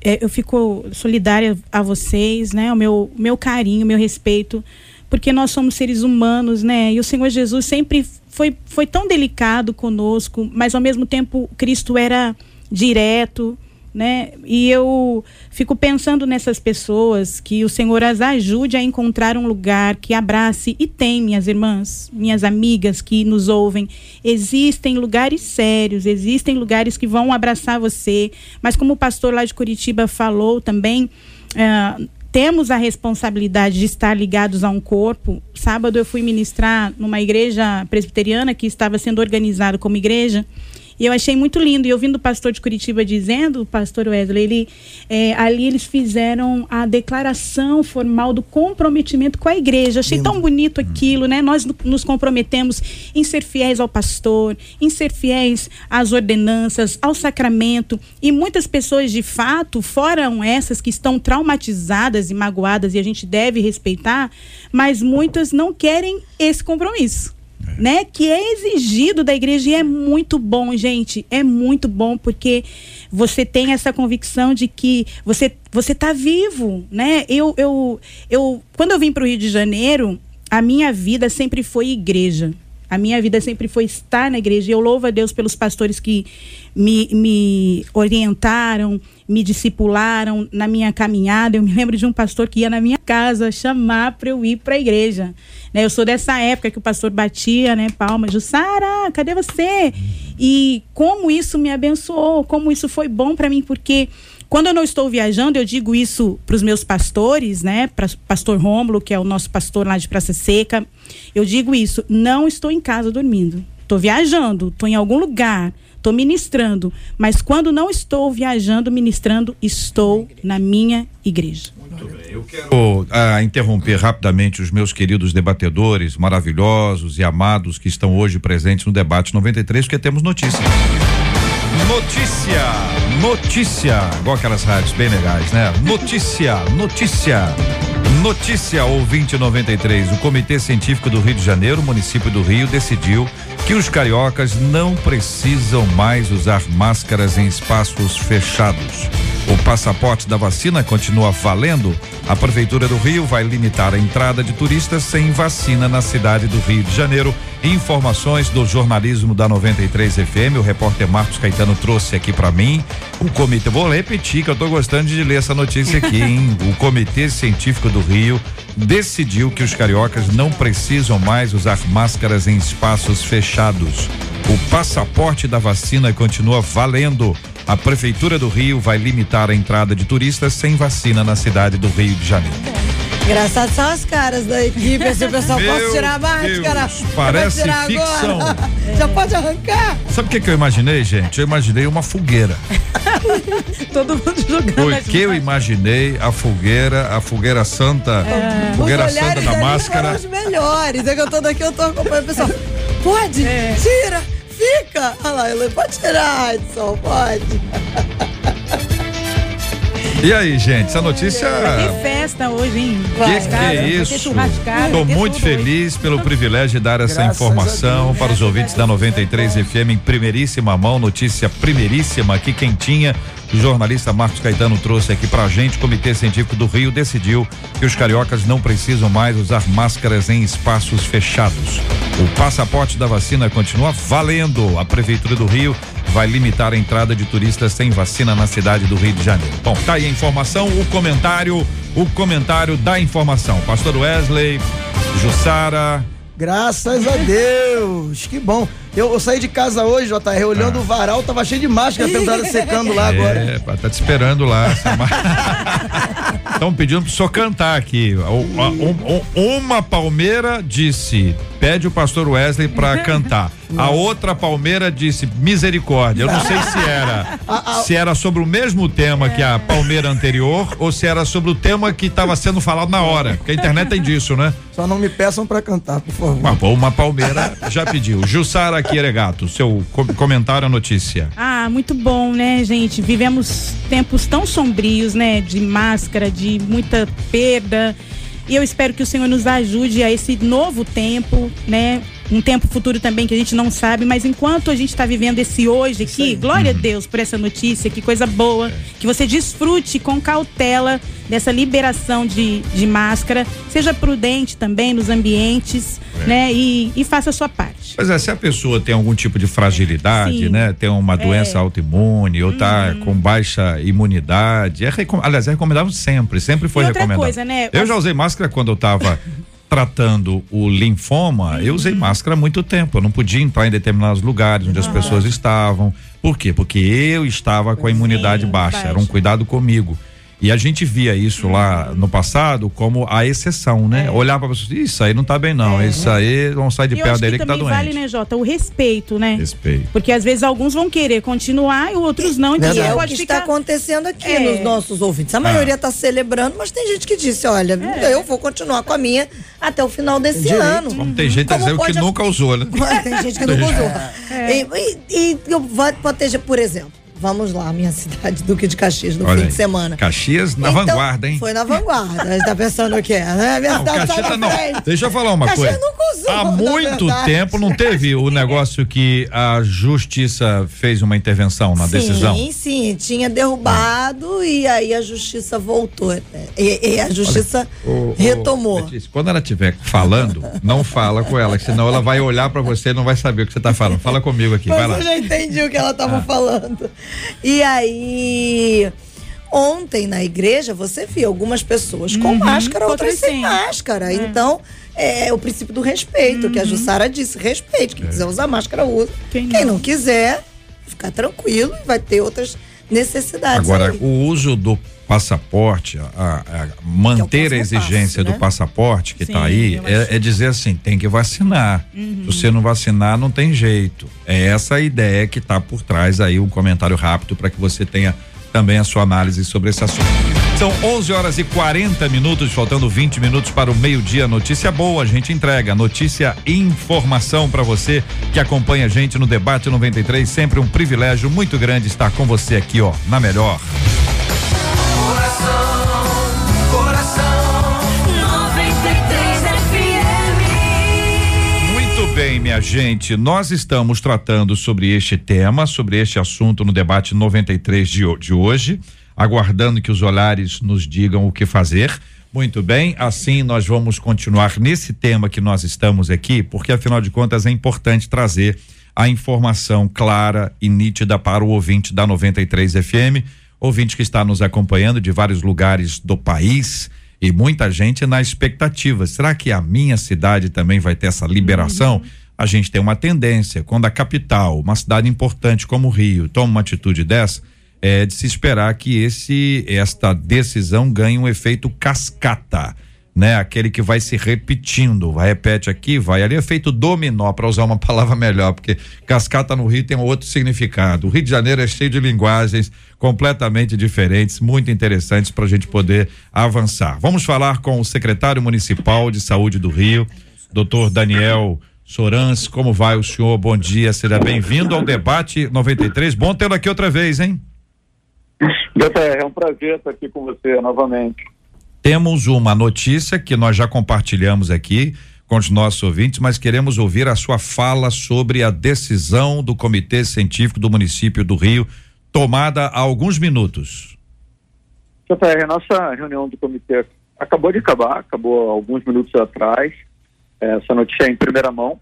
é, eu fico solidária a vocês, né? O meu meu carinho, meu respeito, porque nós somos seres humanos, né? E o Senhor Jesus sempre foi, foi tão delicado conosco, mas ao mesmo tempo Cristo era direto, né? E eu fico pensando nessas pessoas que o Senhor as ajude a encontrar um lugar que abrace e tem, minhas irmãs, minhas amigas que nos ouvem, existem lugares sérios, existem lugares que vão abraçar você, mas como o pastor lá de Curitiba falou também, uh, temos a responsabilidade de estar ligados a um corpo. Sábado eu fui ministrar numa igreja presbiteriana que estava sendo organizada como igreja e eu achei muito lindo. E ouvindo o pastor de Curitiba dizendo, o pastor Wesley, ele, é, ali eles fizeram a declaração formal do comprometimento com a igreja. Achei tão bonito aquilo, né? Nós nos comprometemos em ser fiéis ao pastor, em ser fiéis às ordenanças, ao sacramento. E muitas pessoas, de fato, foram essas que estão traumatizadas e magoadas, e a gente deve respeitar, mas muitas não querem esse compromisso né? Que é exigido da igreja e é muito bom, gente. É muito bom porque você tem essa convicção de que você você tá vivo, né? Eu eu eu quando eu vim para o Rio de Janeiro, a minha vida sempre foi igreja. A minha vida sempre foi estar na igreja. E eu louvo a Deus pelos pastores que me, me orientaram, me discipularam na minha caminhada. Eu me lembro de um pastor que ia na minha casa chamar para eu ir para a igreja. Né? Eu sou dessa época que o pastor batia, né, palmas, Jussara, cadê você? E como isso me abençoou, como isso foi bom para mim, porque Quando eu não estou viajando, eu digo isso para os meus pastores, né? Para pastor Rômulo, que é o nosso pastor lá de Praça Seca. Eu digo isso, não estou em casa dormindo. Estou viajando, estou em algum lugar, estou ministrando, mas quando não estou viajando, ministrando, estou na minha igreja. Muito bem. Eu quero uh, interromper rapidamente os meus queridos debatedores maravilhosos e amados que estão hoje presentes no debate 93, porque temos notícia. Notícia, notícia, igual aquelas rádios bem legais, né? Notícia, notícia. Notícia ouvinte 93. O Comitê Científico do Rio de Janeiro, município do Rio, decidiu que os cariocas não precisam mais usar máscaras em espaços fechados. O passaporte da vacina continua valendo. A Prefeitura do Rio vai limitar a entrada de turistas sem vacina na cidade do Rio de Janeiro. Informações do jornalismo da 93 FM, o repórter Marcos Caetano trouxe aqui para mim. O comitê, vou repetir que eu tô gostando de ler essa notícia aqui, hein? O Comitê Científico do Rio decidiu que os cariocas não precisam mais usar máscaras em espaços fechados. O passaporte da vacina continua valendo. A Prefeitura do Rio vai limitar a entrada de turistas sem vacina na cidade do Rio de Janeiro. Engraçado são as caras da equipe, assim, o pessoal, Meu posso tirar a máscara? Deus, parece ficção. Agora. Já pode arrancar? Sabe o que, que eu imaginei, gente? Eu imaginei uma fogueira. Todo mundo jogando. Porque eu imaginei a fogueira, a fogueira santa, é. fogueira santa da máscara. Os melhores. É que eu tô daqui, eu tô acompanhando o pessoal. Pode, é. tira fica. Olha lá, pode tirar, Edson, pode. E aí, gente, essa notícia. Que festa hoje, hein? Que, que é isso? Estou muito feliz hoje. pelo privilégio de dar essa Graças informação para os ouvintes da 93 FM em primeiríssima mão, notícia primeiríssima aqui, quentinha. O jornalista Marcos Caetano trouxe aqui pra gente. O Comitê Científico do Rio decidiu que os cariocas não precisam mais usar máscaras em espaços fechados. O passaporte da vacina continua valendo. A Prefeitura do Rio vai limitar a entrada de turistas sem vacina na cidade do Rio de Janeiro. Bom, tá aí a informação, o comentário, o comentário da informação. Pastor Wesley, Jussara. Graças a Deus, que bom. Eu, eu, saí de casa hoje, JR, olhando ah. o varal, tava cheio de máscara, temporada secando lá é, agora. É, tá te esperando lá. Estão pedindo pro senhor cantar aqui. uma palmeira disse: pede o pastor Wesley para cantar. A outra palmeira disse misericórdia. Eu não sei se era se era sobre o mesmo tema que a palmeira anterior ou se era sobre o tema que estava sendo falado na hora. Porque a internet tem disso, né? Só não me peçam para cantar, por favor. Uma, uma palmeira já pediu. Jussara aqui, Eregato, seu comentário à notícia. Ah, muito bom, né, gente? Vivemos tempos tão sombrios, né? De máscara, de muita perda. E eu espero que o Senhor nos ajude a esse novo tempo, né? Um tempo futuro também que a gente não sabe, mas enquanto a gente está vivendo esse hoje aqui, glória uhum. a Deus por essa notícia, que coisa boa, é. que você desfrute com cautela dessa liberação de, de máscara, seja prudente também nos ambientes, é. né? E, e, faça a sua parte. Pois é, se a pessoa tem algum tipo de fragilidade, Sim. né? Tem uma doença é. autoimune ou está uhum. com baixa imunidade, é aliás, é recomendável sempre, sempre foi recomendado. Coisa, né? Eu já usei máscara quando eu estava tratando o linfoma, uhum. eu usei uhum. máscara há muito tempo. Eu não podia entrar em determinados lugares onde as pessoas estavam. Por quê? Porque eu estava com a imunidade baixa. Era um cuidado comigo. E a gente via isso lá no passado como a exceção, né? É. Olhar para pessoas, isso aí não tá bem não, é. isso aí vão sair de e perto dele que, que tá doente. vale, né, Jota, o respeito, né? Respeito. Porque às vezes alguns vão querer continuar e outros não, então é, pode o que ficar... está acontecendo aqui é. nos nossos ouvintes. A maioria está ah. celebrando, mas tem gente que disse, olha, é. eu vou continuar com a minha até o final desse Direito. ano. Como tem gente Como a que nunca usou, né? tem gente que nunca usou. É. E, e, e pode ter, por exemplo, Vamos lá, minha cidade, Duque de Caxias, no Olha fim aí. de semana. Caxias na então, vanguarda, hein? Foi na vanguarda. A gente tá pensando o que é, né? Minha não, cidade Caxias tá não. Deixa eu falar uma Caxias coisa. Nunca usou, Há muito tempo não teve o negócio que a justiça fez uma intervenção na sim, decisão? Sim, sim. Tinha derrubado ah. e aí a justiça voltou. E, e a justiça Olha, o, retomou. O, quando ela estiver falando, não fala com ela, senão ela vai olhar para você e não vai saber o que você tá falando. Fala comigo aqui, Mas vai lá. Eu já entendi o que ela tava ah. falando. E aí. Ontem na igreja você viu algumas pessoas com uhum, máscara, outras sem máscara. É. Então, é o princípio do respeito, uhum. que a uhum. Jussara disse: respeite. Quem é. quiser usar máscara, usa. Quem não, Quem não quiser, ficar tranquilo, vai ter outras necessidades. Agora, aí. o uso do passaporte, a, a manter é a exigência passo, né? do passaporte que está aí, é, é, dizer assim, tem que vacinar. Uhum. Se você não vacinar, não tem jeito. É essa a ideia que está por trás aí, um comentário rápido para que você tenha também a sua análise sobre esse assunto. São 11 horas e 40 minutos, faltando 20 minutos para o meio-dia. Notícia boa, a gente entrega. Notícia informação para você que acompanha a gente no Debate 93. Sempre um privilégio muito grande estar com você aqui, ó, na melhor. Bem, minha gente, nós estamos tratando sobre este tema, sobre este assunto no debate 93 de, de hoje aguardando que os olhares nos digam o que fazer. Muito bem, assim nós vamos continuar nesse tema que nós estamos aqui, porque afinal de contas é importante trazer a informação clara e nítida para o ouvinte da 93 FM, ouvinte que está nos acompanhando de vários lugares do país e muita gente na expectativa. Será que a minha cidade também vai ter essa liberação? Uhum. A gente tem uma tendência, quando a capital, uma cidade importante como o Rio, toma uma atitude dessa, é de se esperar que esse esta decisão ganhe um efeito cascata, né? Aquele que vai se repetindo, vai repete aqui, vai ali, efeito dominó, para usar uma palavra melhor, porque cascata no Rio tem outro significado. O Rio de Janeiro é cheio de linguagens completamente diferentes, muito interessantes para a gente poder avançar. Vamos falar com o secretário municipal de saúde do Rio, doutor Daniel Sorans, como vai o senhor? Bom dia, seja bem-vindo ao debate 93. Bom tê-lo aqui outra vez, hein? é um prazer estar aqui com você novamente. Temos uma notícia que nós já compartilhamos aqui com os nossos ouvintes, mas queremos ouvir a sua fala sobre a decisão do Comitê Científico do município do Rio, tomada há alguns minutos. JR, a nossa reunião do comitê acabou de acabar, acabou alguns minutos atrás. Essa notícia é em primeira mão.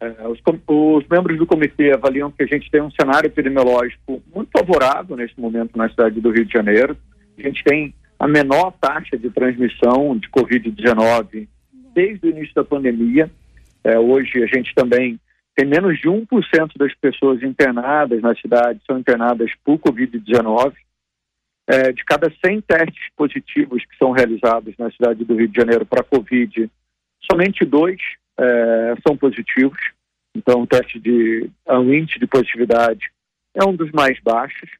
É, os, os, membros do comitê avaliam que a gente tem um cenário epidemiológico muito favorável neste momento na cidade do Rio de Janeiro. A gente tem a menor taxa de transmissão de Covid-19 desde o início da pandemia. É, hoje a gente também tem menos de 1% das pessoas internadas na cidade são internadas por Covid-19. É, de cada 100 testes positivos que são realizados na cidade do Rio de Janeiro para Covid, somente dois é, são positivos. Então, o teste de o índice de positividade é um dos mais baixos.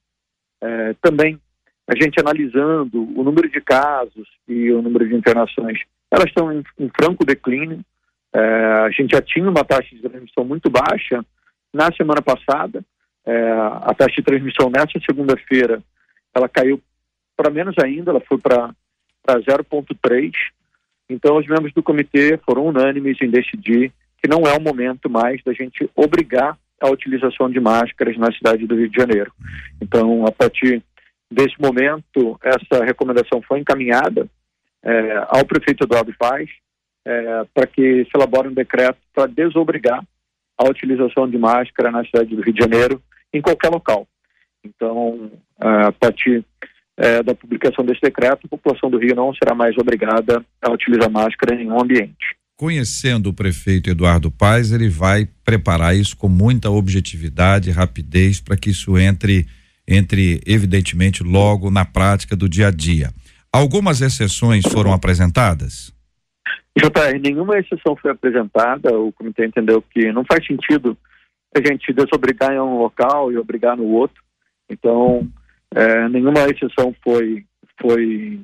É, também, a gente analisando o número de casos e o número de internações, elas estão em, em franco declínio. É, a gente já tinha uma taxa de transmissão muito baixa na semana passada. É, a taxa de transmissão nessa segunda-feira, ela caiu para menos ainda, ela foi para 0,3. Então, os membros do comitê foram unânimes em decidir que não é o momento mais da gente obrigar a utilização de máscaras na cidade do Rio de Janeiro. Então, a partir desse momento, essa recomendação foi encaminhada é, ao prefeito Eduardo Paz é, para que se elabore um decreto para desobrigar a utilização de máscara na cidade do Rio de Janeiro em qualquer local. Então, a partir é, da publicação desse decreto, a população do Rio não será mais obrigada a utilizar máscara em nenhum ambiente. Conhecendo o prefeito Eduardo Paes, ele vai preparar isso com muita objetividade, rapidez, para que isso entre, entre evidentemente logo na prática do dia a dia. Algumas exceções foram apresentadas? JR, nenhuma exceção foi apresentada. O comitê entendeu que não faz sentido a gente desobrigar em um local e obrigar no outro. Então, é, nenhuma exceção foi, foi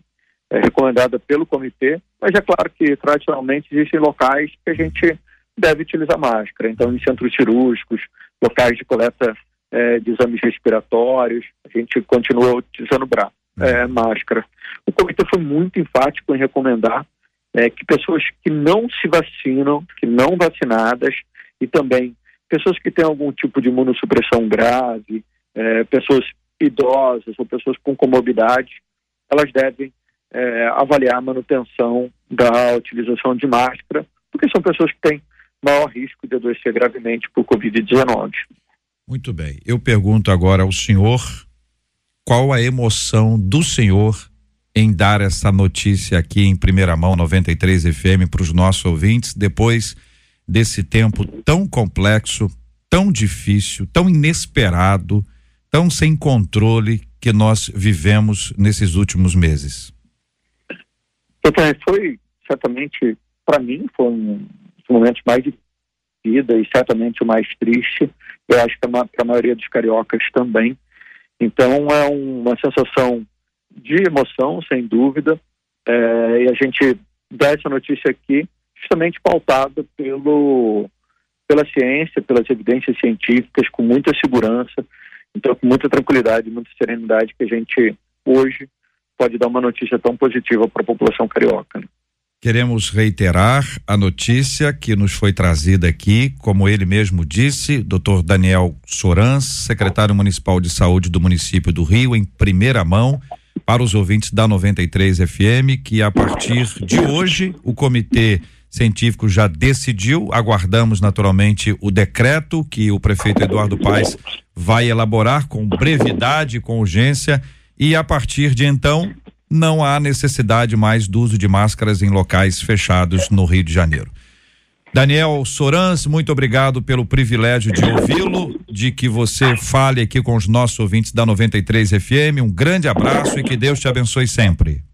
é, recomendada pelo comitê, mas é claro que tradicionalmente existem locais que a gente deve utilizar máscara. Então, em centros cirúrgicos, locais de coleta é, de exames respiratórios, a gente continua utilizando bra é, máscara. O comitê foi muito enfático em recomendar é, que pessoas que não se vacinam, que não vacinadas, e também pessoas que têm algum tipo de imunossupressão grave, é, pessoas idosas ou pessoas com comorbidade, elas devem é, avaliar a manutenção da utilização de máscara, porque são pessoas que têm maior risco de adoecer gravemente por Covid-19. Muito bem. Eu pergunto agora ao senhor qual a emoção do senhor em dar essa notícia aqui em primeira mão 93 FM para os nossos ouvintes depois desse tempo tão complexo, tão difícil, tão inesperado, tão sem controle que nós vivemos nesses últimos meses? Foi certamente, para mim, foi um dos momentos mais de vida e certamente o mais triste. Eu acho que para a maioria dos cariocas também. Então é uma sensação de emoção, sem dúvida. É, e a gente dá essa notícia aqui justamente pautada pelo, pela ciência, pelas evidências científicas, com muita segurança, então com muita tranquilidade, muita serenidade que a gente hoje pode dar uma notícia tão positiva para a população carioca. Né? Queremos reiterar a notícia que nos foi trazida aqui, como ele mesmo disse, Dr. Daniel Sorans, secretário municipal de saúde do município do Rio, em primeira mão, para os ouvintes da 93 FM, que a partir de hoje o comitê científico já decidiu, aguardamos naturalmente o decreto que o prefeito Eduardo Paes vai elaborar com brevidade, com urgência, e a partir de então não há necessidade mais do uso de máscaras em locais fechados no Rio de Janeiro. Daniel Sorans, muito obrigado pelo privilégio de ouvi-lo, de que você fale aqui com os nossos ouvintes da 93 FM. Um grande abraço e que Deus te abençoe sempre.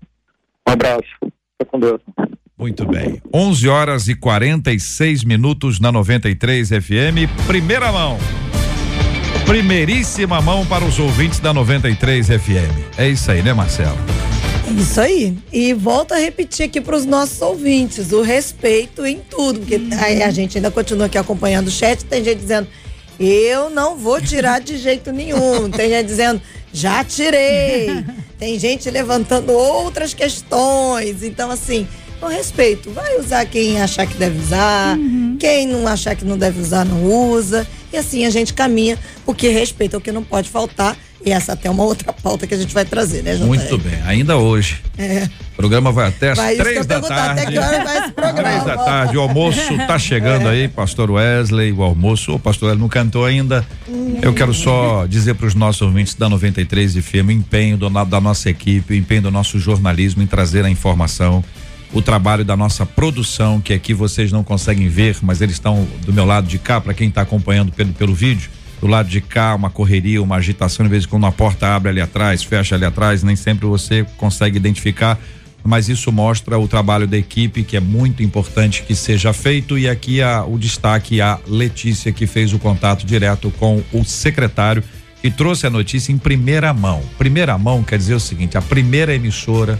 Um abraço. Fica com Deus. Muito bem. 11 horas e 46 minutos na 93 FM. Primeira mão. Primeiríssima mão para os ouvintes da 93 FM. É isso aí, né, Marcelo? Isso aí. E volto a repetir aqui para os nossos ouvintes: o respeito em tudo. Porque a, a gente ainda continua aqui acompanhando o chat. Tem gente dizendo, eu não vou tirar de jeito nenhum. Tem gente dizendo, já tirei. Tem gente levantando outras questões. Então, assim, com respeito. Vai usar quem achar que deve usar, uhum. quem não achar que não deve usar, não usa. E assim a gente caminha, porque respeito é o que não pode faltar. E essa até é uma outra pauta que a gente vai trazer, né, Jota? Muito bem, ainda hoje. É. O programa vai até às três da tarde. Até que hora vai esse programa? Três da tarde, o almoço tá chegando é. aí, pastor Wesley, o almoço, o pastor Wesley não cantou ainda. Hum. Eu quero só dizer para os nossos ouvintes da 93 de firme o empenho do, da nossa equipe, o empenho do nosso jornalismo em trazer a informação o trabalho da nossa produção, que aqui vocês não conseguem ver, mas eles estão do meu lado de cá, para quem está acompanhando pelo, pelo vídeo. Do lado de cá, uma correria, uma agitação, de vez em quando a porta abre ali atrás, fecha ali atrás, nem sempre você consegue identificar, mas isso mostra o trabalho da equipe, que é muito importante que seja feito. E aqui a, o destaque a Letícia, que fez o contato direto com o secretário e trouxe a notícia em primeira mão. Primeira mão quer dizer o seguinte: a primeira emissora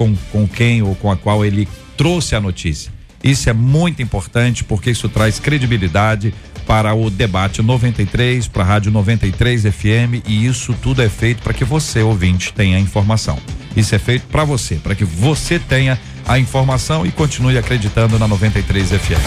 com, com quem ou com a qual ele trouxe a notícia. Isso é muito importante porque isso traz credibilidade para o debate 93, para a Rádio 93 FM e isso tudo é feito para que você, ouvinte, tenha informação. Isso é feito para você, para que você tenha a informação e continue acreditando na 93 FM.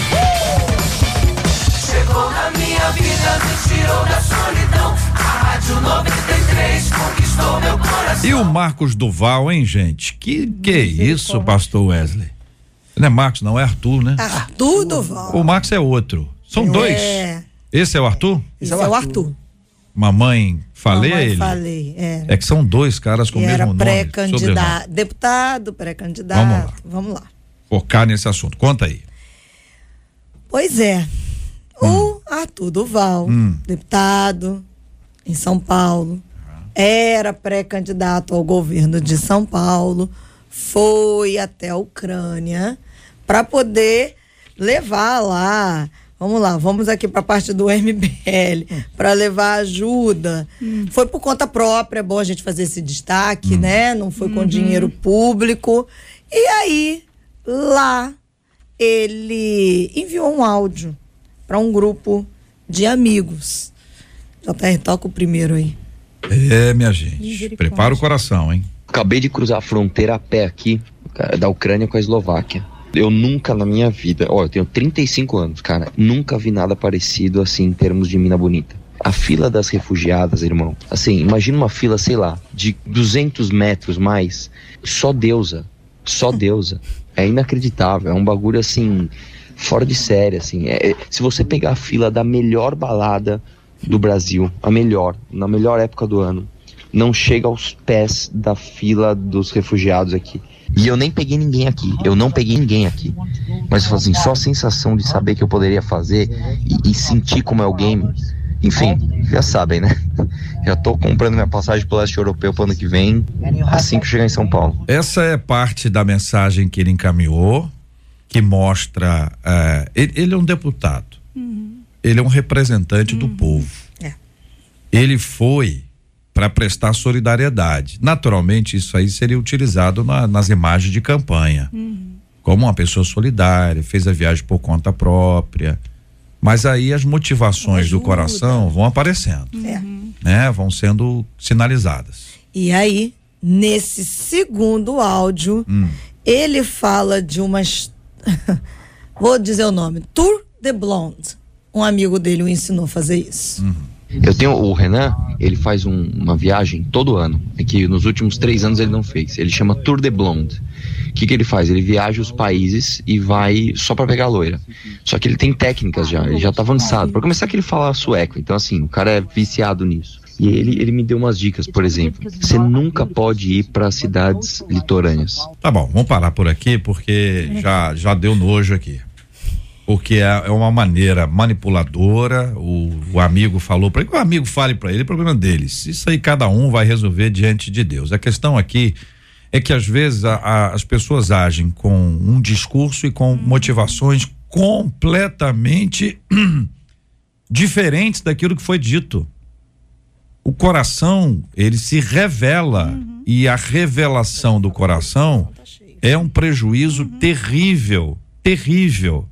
Chegou na minha vida, me tirou da solidão. Rádio 93 conquistou meu coração. E o Marcos Duval, hein, gente? Que que é isso, pastor Wesley? Não é Marcos, não, é Arthur, né? Arthur Duval. O Marcos é outro. São dois. É. Esse é o Arthur? Esse é o Arthur. Mamãe, falei Mamãe, a ele? Falei, é. É que são dois caras com o mesmo nome. Era pré-candidato, deputado, pré-candidato. Vamos lá. Vamos lá. Focar nesse assunto. Conta aí. Pois é. Hum. O Arthur Duval, hum. deputado em São Paulo, era pré-candidato ao governo de São Paulo, foi até a Ucrânia para poder levar lá. Vamos lá, vamos aqui para a parte do MBL, para levar ajuda. Hum. Foi por conta própria, é bom a gente fazer esse destaque, hum. né? Não foi com uhum. dinheiro público. E aí, lá, ele enviou um áudio para um grupo de amigos. JR, toca o primeiro aí. É, minha gente. Prepara o coração, hein? Acabei de cruzar a fronteira a pé aqui, da Ucrânia com a Eslováquia. Eu nunca na minha vida, ó, eu tenho 35 anos, cara, nunca vi nada parecido assim em termos de mina bonita. A fila das refugiadas, irmão. Assim, imagina uma fila, sei lá, de 200 metros mais. Só deusa. Só deusa. É inacreditável. É um bagulho assim, fora de série, assim. É, se você pegar a fila da melhor balada do Brasil, a melhor, na melhor época do ano, não chega aos pés da fila dos refugiados aqui. E eu nem peguei ninguém aqui, eu não peguei ninguém aqui. Mas assim, só a sensação de saber que eu poderia fazer e, e sentir como é o game Enfim, já sabem, né? Já tô comprando minha passagem pro leste europeu pro ano que vem, assim que chegar em São Paulo. Essa é parte da mensagem que ele encaminhou, que mostra. Uh, ele, ele, é um deputado. Uhum. Ele é um representante uhum. do povo. É. Ele foi para prestar solidariedade. Naturalmente, isso aí seria utilizado na, nas imagens de campanha. Uhum. Como uma pessoa solidária, fez a viagem por conta própria. Mas aí as motivações do coração vão aparecendo. É. Né? Vão sendo sinalizadas. E aí, nesse segundo áudio, hum. ele fala de umas. Vou dizer o nome: Tour de Blonde. Um amigo dele o ensinou a fazer isso. Uhum. Eu tenho o Renan, ele faz um, uma viagem todo ano, é que nos últimos três anos ele não fez. Ele chama Tour de Blonde. O que, que ele faz? Ele viaja os países e vai só para pegar loira. Só que ele tem técnicas já, ele já tá avançado. Para começar que ele fala sueco, então assim, o cara é viciado nisso. E ele, ele me deu umas dicas, por exemplo. Você nunca pode ir para cidades litorâneas. Tá bom, vamos parar por aqui porque já, já deu nojo aqui porque é, é uma maneira manipuladora. O, o amigo falou para que o amigo fale para ele, é problema deles. Isso aí cada um vai resolver diante de Deus. A questão aqui é que às vezes a, a, as pessoas agem com um discurso e com motivações completamente diferentes daquilo que foi dito. O coração, ele se revela uhum. e a revelação do coração é um prejuízo uhum. terrível, terrível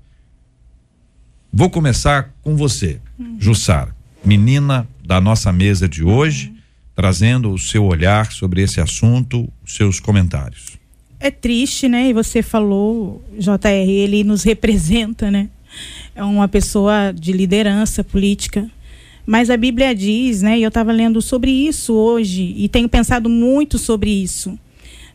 Vou começar com você. Jussara, menina da nossa mesa de hoje, trazendo o seu olhar sobre esse assunto, os seus comentários. É triste, né? E você falou, JR, ele nos representa, né? É uma pessoa de liderança política. Mas a Bíblia diz, né? E eu estava lendo sobre isso hoje e tenho pensado muito sobre isso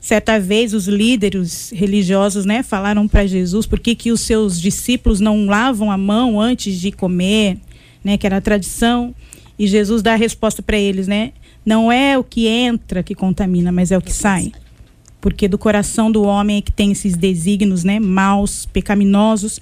Certa vez os líderes religiosos, né, falaram para Jesus por que, que os seus discípulos não lavam a mão antes de comer, né, que era a tradição. E Jesus dá a resposta para eles, né? Não é o que entra que contamina, mas é o que sai. Porque do coração do homem é que tem esses desígnios, né, maus, pecaminosos.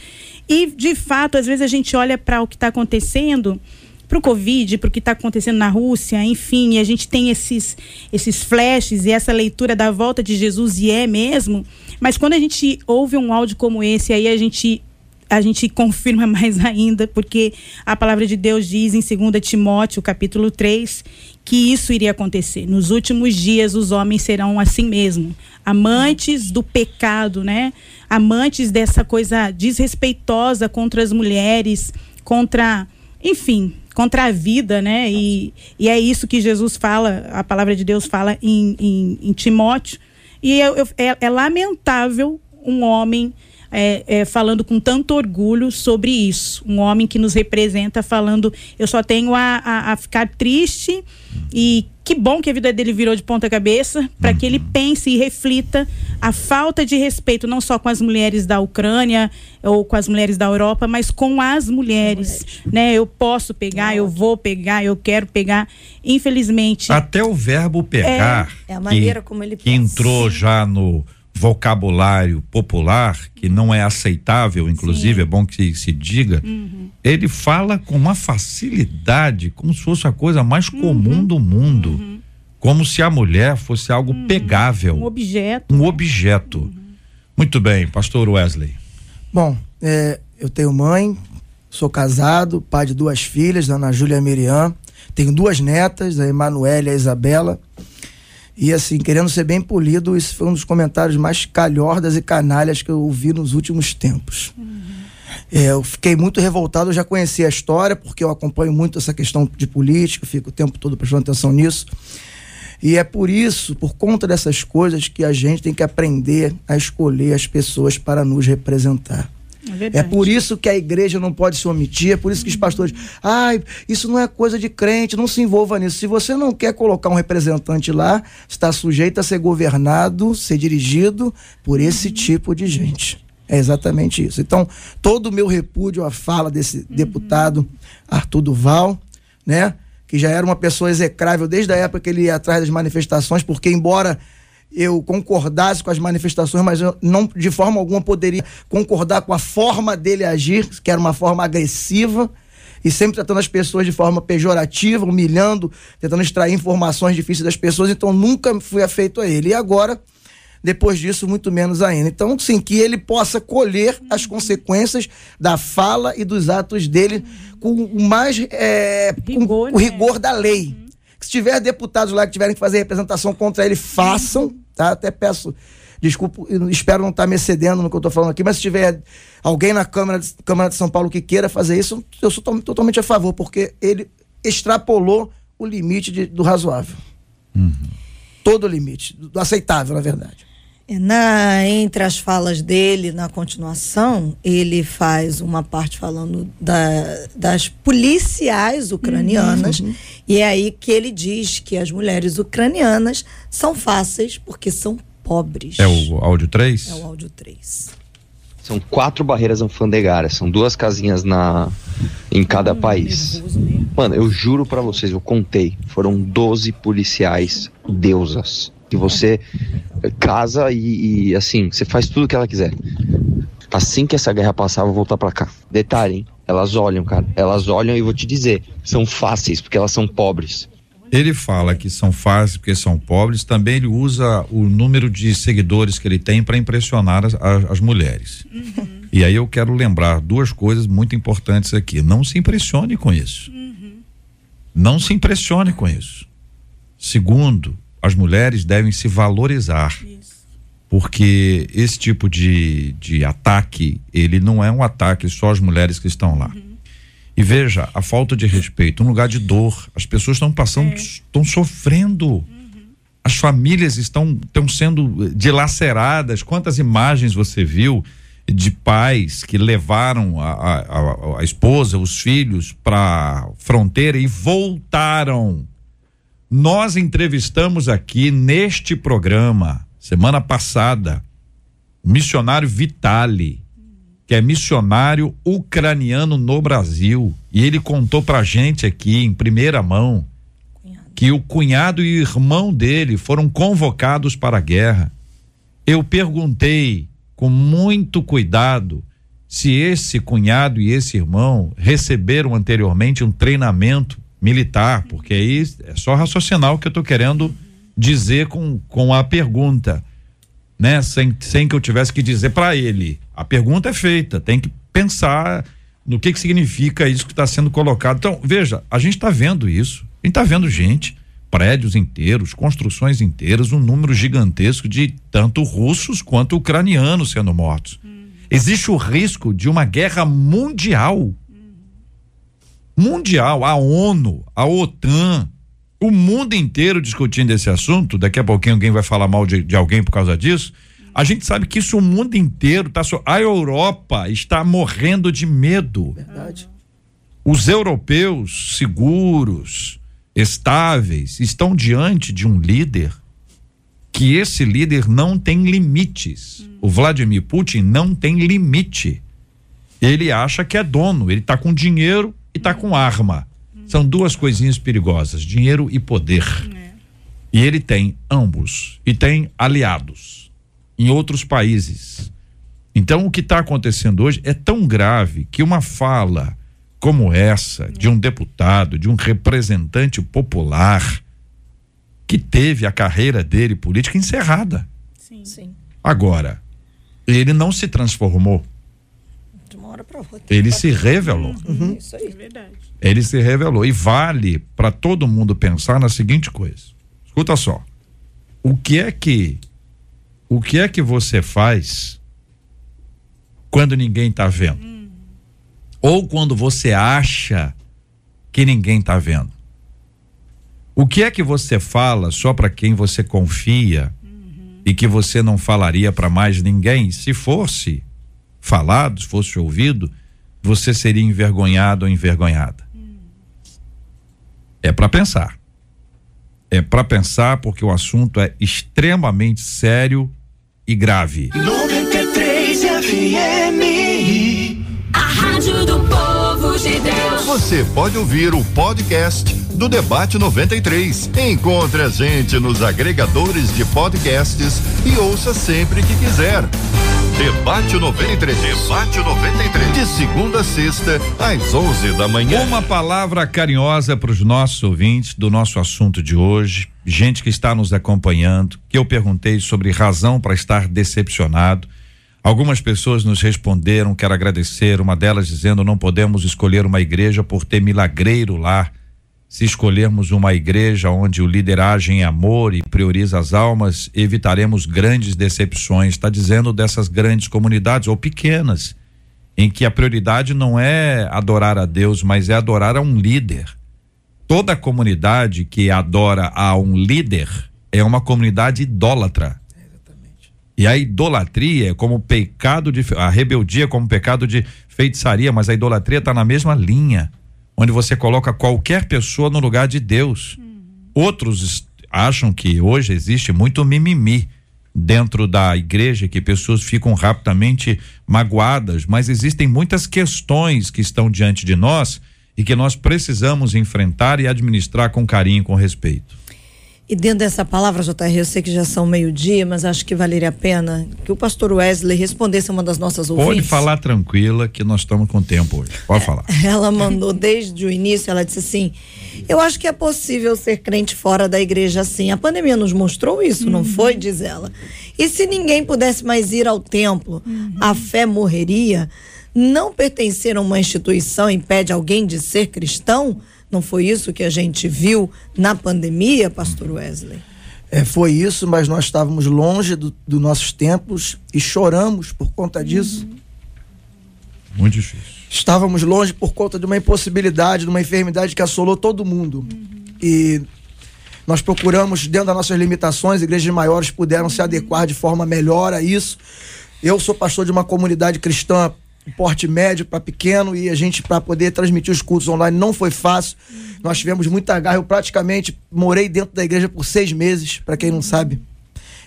E de fato, às vezes a gente olha para o que está acontecendo para o Covid, para o que está acontecendo na Rússia, enfim, a gente tem esses, esses flashes e essa leitura da volta de Jesus, e é mesmo. Mas quando a gente ouve um áudio como esse, aí a gente a gente confirma mais ainda, porque a palavra de Deus diz em 2 Timóteo, capítulo 3, que isso iria acontecer. Nos últimos dias os homens serão assim mesmo, amantes do pecado, né? Amantes dessa coisa desrespeitosa contra as mulheres, contra, enfim, contra a vida, né? E, e é isso que Jesus fala, a palavra de Deus fala em, em, em Timóteo. E eu, eu, é, é, lamentável um homem é, é, falando com tanto orgulho sobre isso. Um homem que nos representa falando, eu só tenho a, a, a ficar triste e que bom que a vida dele virou de ponta cabeça, para que ele uhum. pense e reflita a falta de respeito não só com as mulheres da Ucrânia ou com as mulheres da Europa, mas com as mulheres, né? Eu posso pegar, eu vou pegar, eu quero pegar. Infelizmente, até o verbo pegar é, é a maneira que, como ele que entrou já no vocabulário popular, que não é aceitável, inclusive, Sim. é bom que se diga, uhum. ele fala com uma facilidade, como se fosse a coisa mais uhum. comum do mundo. Uhum. Como se a mulher fosse algo uhum. pegável. Um objeto. Um objeto. Uhum. Muito bem, pastor Wesley. Bom, é, eu tenho mãe, sou casado, pai de duas filhas, Ana Júlia e Miriam. Tenho duas netas, a Emanuela e a Isabela. E assim, querendo ser bem polido, isso foi um dos comentários mais calhordas e canalhas que eu ouvi nos últimos tempos. Uhum. É, eu fiquei muito revoltado, eu já conheci a história, porque eu acompanho muito essa questão de política, fico o tempo todo prestando atenção nisso. E é por isso, por conta dessas coisas, que a gente tem que aprender a escolher as pessoas para nos representar. É, é, por isso que a igreja não pode se omitir, é por isso que os pastores, ai, isso não é coisa de crente, não se envolva nisso. Se você não quer colocar um representante lá, está sujeito a ser governado, ser dirigido por esse uhum. tipo de gente. É exatamente isso. Então, todo o meu repúdio à fala desse uhum. deputado Arthur Duval, né? Que já era uma pessoa execrável desde a época que ele ia atrás das manifestações, porque embora eu concordasse com as manifestações, mas eu não de forma alguma poderia concordar com a forma dele agir, que era uma forma agressiva. e sempre tratando as pessoas de forma pejorativa, humilhando, tentando extrair informações difíceis das pessoas, então nunca foi afeito a ele. E agora, depois disso, muito menos ainda. Então, sim, que ele possa colher as consequências da fala e dos atos dele com o mais é, rigor, com o né? rigor da lei. Se tiver deputados lá que tiverem que fazer representação contra ele, façam, tá? Até peço desculpa, espero não estar tá me excedendo no que eu estou falando aqui, mas se tiver alguém na Câmara de, Câmara de São Paulo que queira fazer isso, eu sou totalmente a favor, porque ele extrapolou o limite de, do razoável. Uhum. Todo o limite, do aceitável, na verdade. Na, entre as falas dele, na continuação, ele faz uma parte falando da, das policiais ucranianas, uhum. e é aí que ele diz que as mulheres ucranianas são fáceis porque são pobres. É o áudio 3? É o áudio 3. São quatro barreiras alfandegárias, são duas casinhas na em cada hum, país. Mano, eu juro para vocês, eu contei, foram 12 policiais deusas que você casa e, e, assim, você faz tudo que ela quiser. Assim que essa guerra passar, eu vou voltar para cá. Detalhe, hein? Elas olham, cara. Elas olham e vou te dizer, são fáceis porque elas são pobres. Ele fala que são fáceis porque são pobres, também ele usa o número de seguidores que ele tem para impressionar as, as mulheres. Uhum. E aí eu quero lembrar duas coisas muito importantes aqui. Não se impressione com isso. Uhum. Não se impressione com isso. Segundo, as mulheres devem se valorizar. Isso. Porque esse tipo de, de ataque, ele não é um ataque só às mulheres que estão lá. Uhum. E veja, a falta de respeito, um lugar de dor. As pessoas estão passando, é. estão sofrendo. Uhum. As famílias estão, estão sendo dilaceradas. Quantas imagens você viu de pais que levaram a, a, a esposa, os filhos para fronteira e voltaram nós entrevistamos aqui neste programa, semana passada, o missionário Vitali, que é missionário ucraniano no Brasil. E ele contou pra gente aqui, em primeira mão, que o cunhado e o irmão dele foram convocados para a guerra. Eu perguntei com muito cuidado se esse cunhado e esse irmão receberam anteriormente um treinamento militar, porque aí é só raciocinar o que eu estou querendo dizer com, com a pergunta, né? Sem, sem que eu tivesse que dizer para ele. A pergunta é feita, tem que pensar no que, que significa isso que está sendo colocado. Então, veja, a gente está vendo isso, a gente está vendo gente, prédios inteiros, construções inteiras, um número gigantesco de tanto russos quanto ucranianos sendo mortos. Hum. Existe o risco de uma guerra mundial mundial, a ONU, a OTAN, o mundo inteiro discutindo esse assunto. Daqui a pouquinho alguém vai falar mal de, de alguém por causa disso. A gente sabe que isso o mundo inteiro está. So... A Europa está morrendo de medo. Verdade. Os europeus seguros, estáveis, estão diante de um líder que esse líder não tem limites. Hum. O Vladimir Putin não tem limite. Ele acha que é dono, ele está com dinheiro, e tá com arma. São duas coisinhas perigosas: dinheiro e poder. É. E ele tem ambos. E tem aliados em outros países. Então, o que está acontecendo hoje é tão grave que uma fala como essa de um deputado, de um representante popular, que teve a carreira dele política encerrada. Sim. Sim. Agora, ele não se transformou. Ele se revelou. Uhum. uhum. Isso aí. É verdade. Ele se revelou. E vale para todo mundo pensar na seguinte coisa. Escuta só. O que é que o que é que você faz quando ninguém está vendo? Hum. Ou quando você acha que ninguém está vendo? O que é que você fala só para quem você confia uhum. e que você não falaria para mais ninguém se fosse falado, se fosse ouvido, você seria envergonhado ou envergonhada. É para pensar. É para pensar porque o assunto é extremamente sério e grave. 93 FM, a rádio do povo de Deus. Você pode ouvir o podcast do Debate 93. Encontre a gente nos agregadores de podcasts e ouça sempre que quiser. Debate 93. Debate 93. De segunda a sexta, às 11 da manhã. Uma palavra carinhosa para os nossos ouvintes do nosso assunto de hoje. Gente que está nos acompanhando, que eu perguntei sobre razão para estar decepcionado. Algumas pessoas nos responderam, quero agradecer, uma delas dizendo não podemos escolher uma igreja por ter milagreiro lá. Se escolhermos uma igreja onde o líder age em amor e prioriza as almas, evitaremos grandes decepções. Está dizendo dessas grandes comunidades ou pequenas, em que a prioridade não é adorar a Deus, mas é adorar a um líder. Toda comunidade que adora a um líder é uma comunidade idólatra. E a idolatria é como pecado de. A rebeldia é como pecado de feitiçaria, mas a idolatria está na mesma linha onde você coloca qualquer pessoa no lugar de Deus. Uhum. Outros acham que hoje existe muito mimimi dentro da igreja, que pessoas ficam rapidamente magoadas, mas existem muitas questões que estão diante de nós e que nós precisamos enfrentar e administrar com carinho e com respeito. E dentro dessa palavra, JR, eu sei que já são meio-dia, mas acho que valeria a pena que o pastor Wesley respondesse a uma das nossas ouvintes. Pode falar tranquila, que nós estamos com tempo hoje. Pode é, falar. Ela mandou desde o início, ela disse assim: Eu acho que é possível ser crente fora da igreja assim. A pandemia nos mostrou isso, uhum. não foi? Diz ela. E se ninguém pudesse mais ir ao templo, uhum. a fé morreria? Não pertencer a uma instituição impede alguém de ser cristão? Não foi isso que a gente viu na pandemia, pastor Wesley? É, foi isso, mas nós estávamos longe dos do nossos tempos e choramos por conta disso. Uhum. Muito difícil. Estávamos longe por conta de uma impossibilidade, de uma enfermidade que assolou todo mundo. Uhum. E nós procuramos, dentro das nossas limitações, igrejas maiores puderam se adequar de forma melhor a isso. Eu sou pastor de uma comunidade cristã porte médio para pequeno e a gente para poder transmitir os cultos online não foi fácil. Nós tivemos muita garra. Eu praticamente morei dentro da igreja por seis meses, para quem não sabe.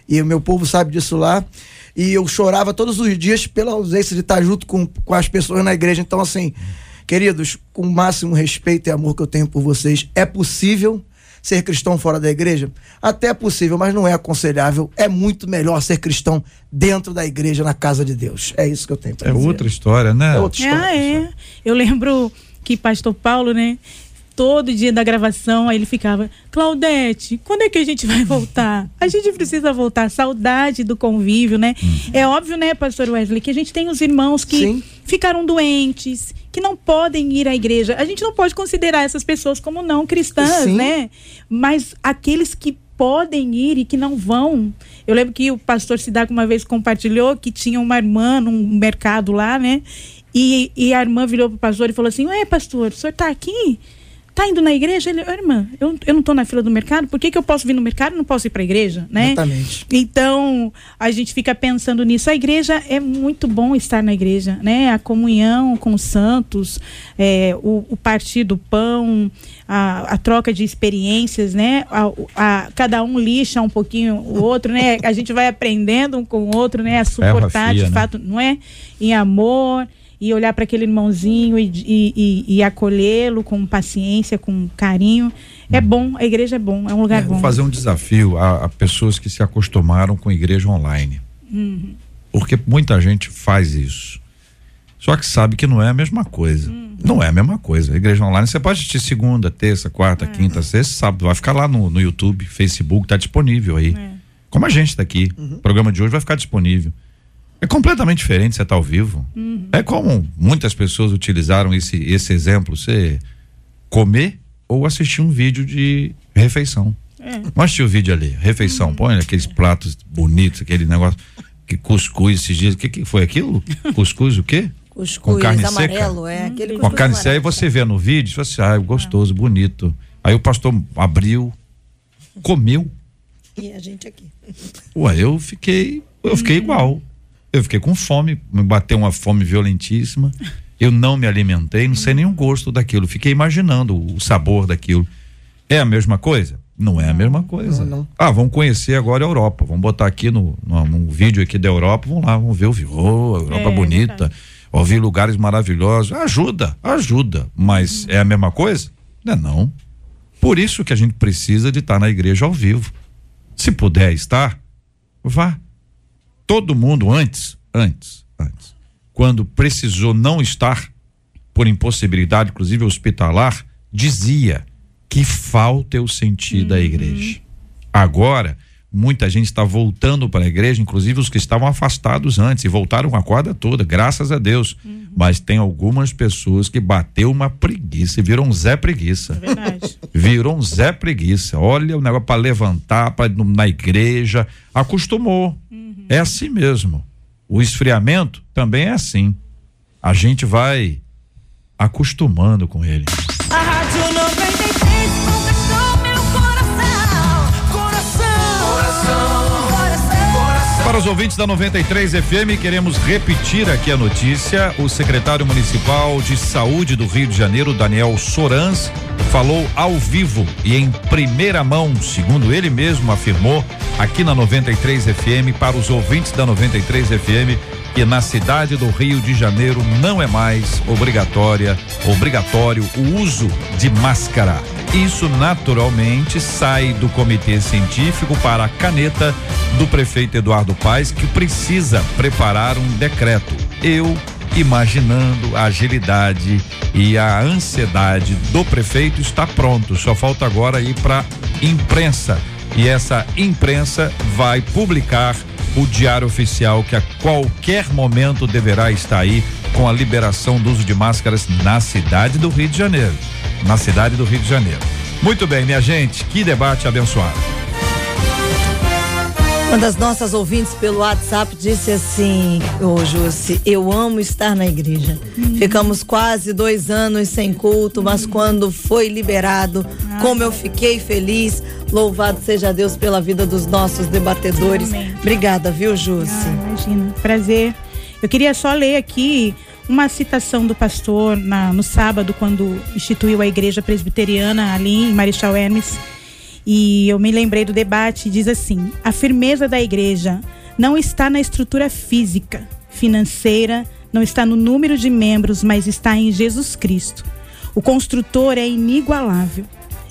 E o meu povo sabe disso lá. E eu chorava todos os dias pela ausência de estar junto com, com as pessoas na igreja. Então, assim, queridos, com o máximo respeito e amor que eu tenho por vocês, é possível ser cristão fora da igreja? Até é possível, mas não é aconselhável. É muito melhor ser cristão dentro da igreja, na casa de Deus. É isso que eu tenho para é dizer. É outra história, né? É outra história. Ah, é. Eu lembro que pastor Paulo, né? Todo dia da gravação, aí ele ficava, Claudete, quando é que a gente vai voltar? A gente precisa voltar, saudade do convívio, né? Hum. É óbvio, né, pastor Wesley, que a gente tem os irmãos que Sim. ficaram doentes, que não podem ir à igreja. A gente não pode considerar essas pessoas como não cristãs, Sim. né? Mas aqueles que podem ir e que não vão. Eu lembro que o pastor Sidaco uma vez compartilhou que tinha uma irmã num mercado lá, né? E, e a irmã virou para o pastor e falou assim: Ué, pastor, o senhor está aqui? Tá indo na igreja? Ele, irmã, eu, eu não estou na fila do mercado, por que, que eu posso vir no mercado e não posso ir para a igreja? Né? Exatamente. Então, a gente fica pensando nisso. A igreja é muito bom estar na igreja, né? A comunhão com os santos, é, o, o partir do pão, a, a, troca de experiências, né? A, a, cada um lixa um pouquinho o outro, né? A gente vai aprendendo um com o outro, né? A suportar, de né? fato, não é? Em amor e olhar para aquele irmãozinho e, e, e, e acolhê-lo com paciência, com carinho. É bom, a igreja é bom, é um lugar é, bom. Vou fazer um desafio a, a, pessoas que se acostumaram com igreja online. Uhum. Porque muita gente faz isso. Só que sabe que não é a mesma coisa. Uhum. Não é a mesma coisa. A igreja online você pode assistir segunda, terça, quarta, é. quinta, sexta, sábado. Vai ficar lá no, no YouTube, Facebook, tá disponível aí. É. Como a gente está aqui. Uhum. O programa de hoje vai ficar disponível. É completamente diferente você estar tá ao vivo. Uhum. É como muitas pessoas utilizaram esse, esse exemplo: você comer ou assistir um vídeo de refeição. É. Vamos assistir o vídeo ali, refeição. Uhum. Põe aqueles pratos bonitos, aquele negócio que cuscuz esses dias. O que, que foi aquilo? Cuscuz o quê? Cuscuz Com carne amarelo, seca? é. Aquele Com carne seca, aí você vê no vídeo, você assim, ah, gostoso, bonito. Aí o pastor abriu, comeu. E a gente aqui. Ué, eu fiquei, eu fiquei uhum. igual. Eu fiquei com fome, me bateu uma fome violentíssima. Eu não me alimentei, não sei nem o gosto daquilo. Fiquei imaginando o sabor daquilo. É a mesma coisa? Não é a mesma coisa. Não, não. Ah, vamos conhecer agora a Europa. Vamos botar aqui no, no, vídeo aqui da Europa. Vamos lá, vamos ver o. Oh, a Europa é, bonita. É ouvir lugares maravilhosos. Ajuda, ajuda. Mas hum. é a mesma coisa? Não é não. Por isso que a gente precisa de estar na igreja ao vivo. Se puder estar, vá todo mundo antes antes, antes, quando precisou não estar por impossibilidade, inclusive hospitalar, dizia que falta eu sentir uhum. da igreja. Agora, muita gente está voltando para a igreja, inclusive os que estavam afastados antes e voltaram com a corda toda, graças a Deus. Uhum. Mas tem algumas pessoas que bateu uma preguiça e viram um Zé preguiça. É verdade. Virou um Zé preguiça. Olha o negócio para levantar, para na igreja, acostumou. Uhum. É assim mesmo. O esfriamento também é assim. A gente vai acostumando com ele. Para os ouvintes da 93 FM, queremos repetir aqui a notícia. O secretário municipal de saúde do Rio de Janeiro, Daniel Sorans, falou ao vivo e em primeira mão, segundo ele mesmo afirmou, aqui na 93 FM, para os ouvintes da 93 FM, que na cidade do Rio de Janeiro não é mais obrigatória, obrigatório o uso de máscara. Isso naturalmente sai do comitê científico para a caneta do prefeito Eduardo Paes, que precisa preparar um decreto. Eu imaginando a agilidade e a ansiedade do prefeito está pronto, só falta agora ir para imprensa. E essa imprensa vai publicar o diário oficial que a qualquer momento deverá estar aí com a liberação do uso de máscaras na cidade do Rio de Janeiro na cidade do Rio de Janeiro. Muito bem, minha gente, que debate abençoado. Uma das nossas ouvintes pelo WhatsApp disse assim, ô oh, Jussi, eu amo estar na igreja. Uhum. Ficamos quase dois anos sem culto, mas quando foi liberado, ah, como eu fiquei feliz. Louvado seja Deus pela vida dos nossos debatedores. Amém. Obrigada, viu, Jussi? Ah, imagina, prazer. Eu queria só ler aqui uma citação do pastor na, no sábado, quando instituiu a igreja presbiteriana ali em Marechal Hermes. E eu me lembrei do debate, diz assim: a firmeza da igreja não está na estrutura física, financeira, não está no número de membros, mas está em Jesus Cristo. O construtor é inigualável.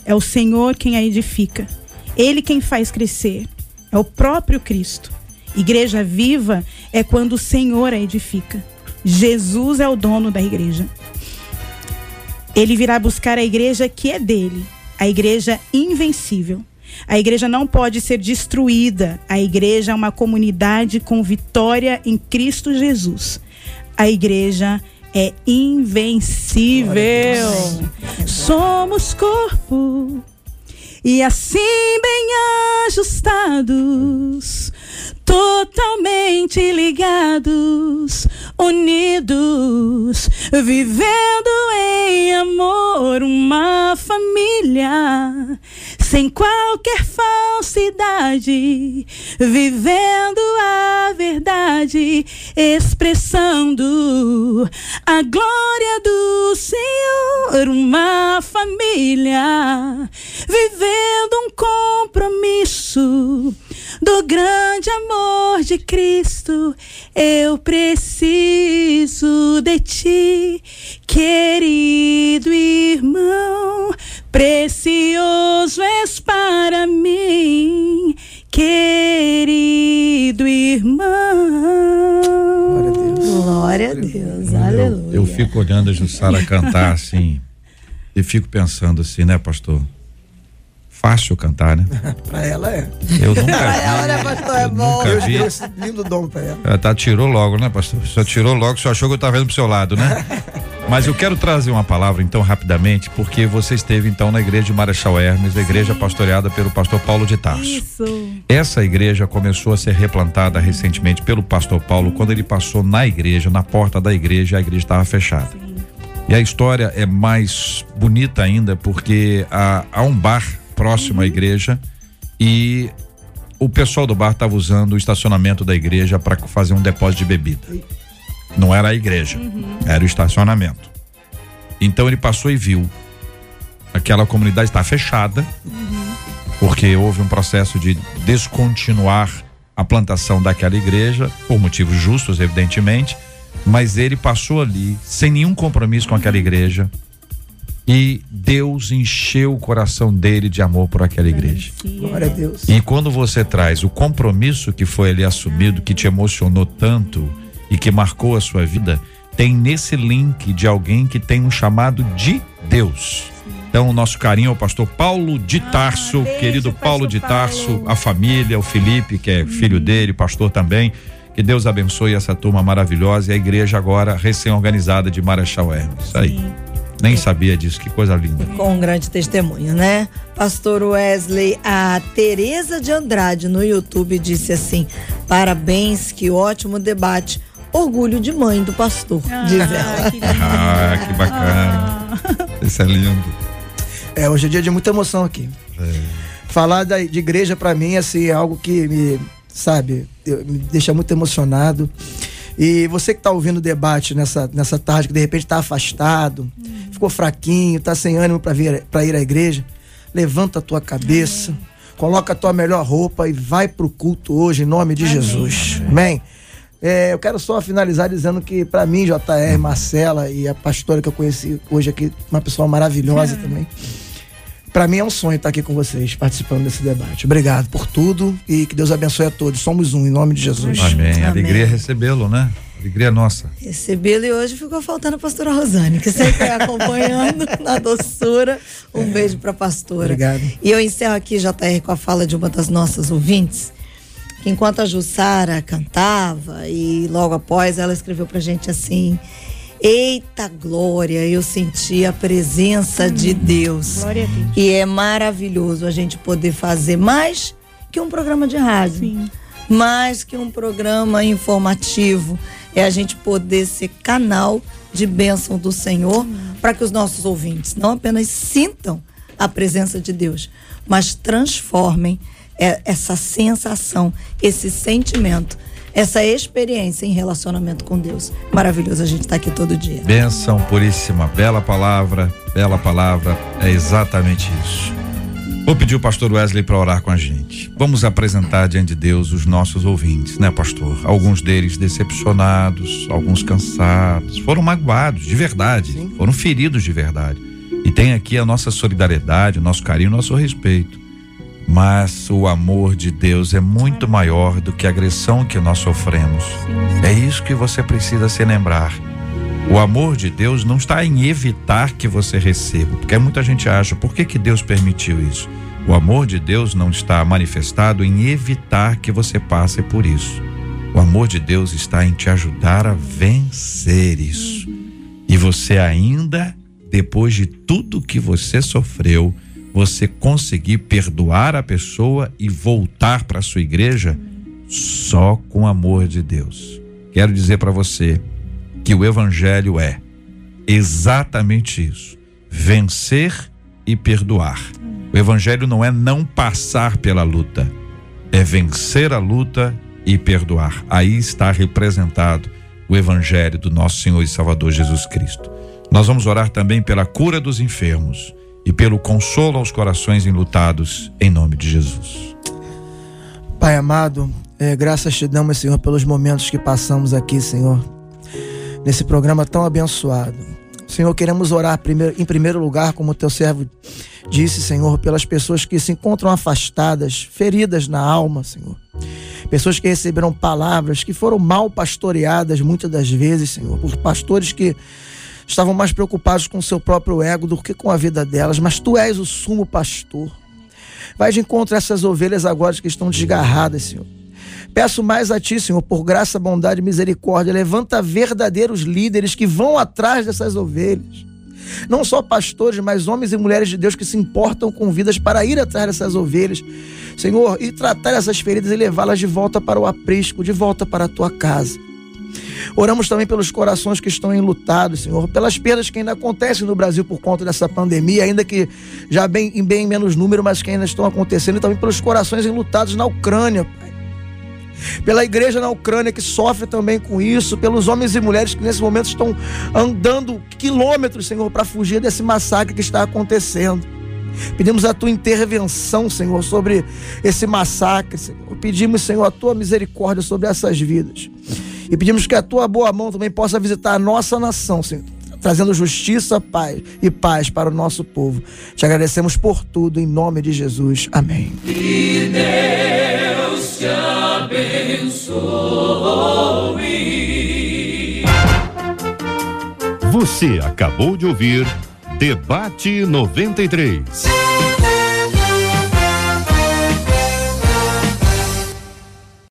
É o Senhor quem a edifica. Ele quem faz crescer. É o próprio Cristo. Igreja viva é quando o Senhor a edifica. Jesus é o dono da igreja. Ele virá buscar a igreja que é dele, a igreja invencível. A igreja não pode ser destruída. A igreja é uma comunidade com vitória em Cristo Jesus. A igreja é invencível. Somos corpo e assim bem ajustados totalmente ligados, unidos, vivendo em amor, uma família, sem qualquer falsidade, vivendo a verdade, expressando a glória do Senhor, uma família, vivendo um compromisso do grande amor de Cristo. Eu preciso de ti, querido irmão. Precioso és para mim, querido irmão. Glória a Deus. Glória a Deus. Aleluia. Eu, eu fico olhando a Jussara cantar assim e fico pensando assim, né, pastor? Fácil cantar, né? pra ela é. Eu nunca pra vi. ela, né, pastor? É bom. Nunca vi. esse lindo dom pra ela. Ela tá, tirou logo, né, pastor? Só tirou logo, só achou que eu tava vendo pro seu lado, né? Mas eu quero trazer uma palavra, então, rapidamente, porque você esteve, então, na igreja de Marechal Hermes, a igreja Sim. pastoreada pelo pastor Paulo de Tarso. Isso. Essa igreja começou a ser replantada recentemente pelo pastor Paulo, quando ele passou na igreja, na porta da igreja, a igreja estava fechada. Sim. E a história é mais bonita ainda, porque há, há um bar próximo uhum. à igreja e o pessoal do bar estava usando o estacionamento da igreja para fazer um depósito de bebida. Não era a igreja, uhum. era o estacionamento. Então ele passou e viu. Aquela comunidade está fechada, uhum. porque houve um processo de descontinuar a plantação daquela igreja, por motivos justos, evidentemente, mas ele passou ali sem nenhum compromisso com aquela igreja e Deus encheu o coração dele de amor por aquela igreja. Glória a Deus. E quando você traz o compromisso que foi ali assumido, que te emocionou tanto, e que marcou a sua vida, tem nesse link de alguém que tem um chamado de Deus. Então, o nosso carinho ao pastor Paulo de ah, Tarso, ah, querido Paulo de Tarso, Paulo. a família, o Felipe, que é uhum. filho dele, pastor também. Que Deus abençoe essa turma maravilhosa e a igreja agora recém-organizada de Marechal Hermes. Isso aí. Nem sabia disso, que coisa linda. Com um grande testemunho, né? Pastor Wesley, a Tereza de Andrade no YouTube disse assim: parabéns, que ótimo debate. Orgulho de mãe do pastor, ah, diz ela. Que ah, que bacana. Ah. Isso é lindo. É, hoje é dia de muita emoção aqui. É. Falar da, de igreja para mim assim, é algo que me, sabe, me deixa muito emocionado. E você que está ouvindo o debate nessa, nessa tarde, que de repente está afastado, hum. ficou fraquinho, está sem ânimo para ir à igreja, levanta a tua cabeça, Amém. coloca a tua melhor roupa e vai para o culto hoje, em nome de Amém. Jesus. Amém. É, eu quero só finalizar dizendo que, para mim, JR, Marcela e a pastora que eu conheci hoje aqui, uma pessoa maravilhosa também. Para mim é um sonho estar aqui com vocês, participando desse debate. Obrigado por tudo e que Deus abençoe a todos. Somos um, em nome de Jesus. Amém. Amém. Alegria recebê-lo, né? Alegria nossa. Recebê-lo e hoje ficou faltando a pastora Rosane, que sempre é acompanhando na doçura. Um é. beijo para a pastora. Obrigado. E eu encerro aqui, JR, com a fala de uma das nossas ouvintes, que enquanto a Jussara cantava e logo após ela escreveu pra gente assim: Eita glória, eu senti a presença hum, de Deus. Glória a Deus. E é maravilhoso a gente poder fazer mais que um programa de rádio. Sim. Mais que um programa informativo. É a gente poder ser canal de bênção do Senhor hum. para que os nossos ouvintes não apenas sintam a presença de Deus, mas transformem essa sensação, esse sentimento essa experiência em relacionamento com Deus. Maravilhoso a gente estar tá aqui todo dia. Benção puríssima, bela palavra, bela palavra, é exatamente isso. Vou pedir o pastor Wesley para orar com a gente. Vamos apresentar diante de Deus os nossos ouvintes, né, pastor? Alguns deles decepcionados, alguns cansados, foram magoados de verdade, Sim. foram feridos de verdade. E tem aqui a nossa solidariedade, o nosso carinho, o nosso respeito. Mas o amor de Deus é muito maior do que a agressão que nós sofremos. É isso que você precisa se lembrar. O amor de Deus não está em evitar que você receba, porque muita gente acha, por que, que Deus permitiu isso? O amor de Deus não está manifestado em evitar que você passe por isso. O amor de Deus está em te ajudar a vencer isso. E você ainda, depois de tudo que você sofreu, você conseguir perdoar a pessoa e voltar para sua igreja só com o amor de Deus. Quero dizer para você que o evangelho é exatamente isso: vencer e perdoar. O evangelho não é não passar pela luta, é vencer a luta e perdoar. Aí está representado o evangelho do nosso Senhor e Salvador Jesus Cristo. Nós vamos orar também pela cura dos enfermos e pelo consolo aos corações enlutados, em nome de Jesus. Pai amado, é, graças te damos, Senhor, pelos momentos que passamos aqui, Senhor, nesse programa tão abençoado. Senhor, queremos orar primeiro, em primeiro lugar, como teu servo disse, Senhor, pelas pessoas que se encontram afastadas, feridas na alma, Senhor. Pessoas que receberam palavras que foram mal pastoreadas muitas das vezes, Senhor, por pastores que estavam mais preocupados com o seu próprio ego do que com a vida delas, mas tu és o sumo pastor. Vai de encontro a essas ovelhas agora que estão desgarradas, Senhor. Peço mais a Ti, Senhor, por graça, bondade e misericórdia, levanta verdadeiros líderes que vão atrás dessas ovelhas. Não só pastores, mas homens e mulheres de Deus que se importam com vidas para ir atrás dessas ovelhas, Senhor, e tratar essas feridas e levá-las de volta para o aprisco, de volta para a tua casa. Oramos também pelos corações que estão enlutados, Senhor, pelas perdas que ainda acontecem no Brasil por conta dessa pandemia, ainda que já bem, em bem menos número, mas que ainda estão acontecendo, e também pelos corações enlutados na Ucrânia, Pai. Pela igreja na Ucrânia que sofre também com isso, pelos homens e mulheres que nesse momento estão andando quilômetros, Senhor, para fugir desse massacre que está acontecendo. Pedimos a tua intervenção, Senhor, sobre esse massacre, Senhor. Pedimos, Senhor, a tua misericórdia sobre essas vidas. E pedimos que a tua boa mão também possa visitar a nossa nação, Senhor, trazendo justiça paz e paz para o nosso povo. Te agradecemos por tudo, em nome de Jesus. Amém. Que Deus te abençoe. Você acabou de ouvir Debate 93.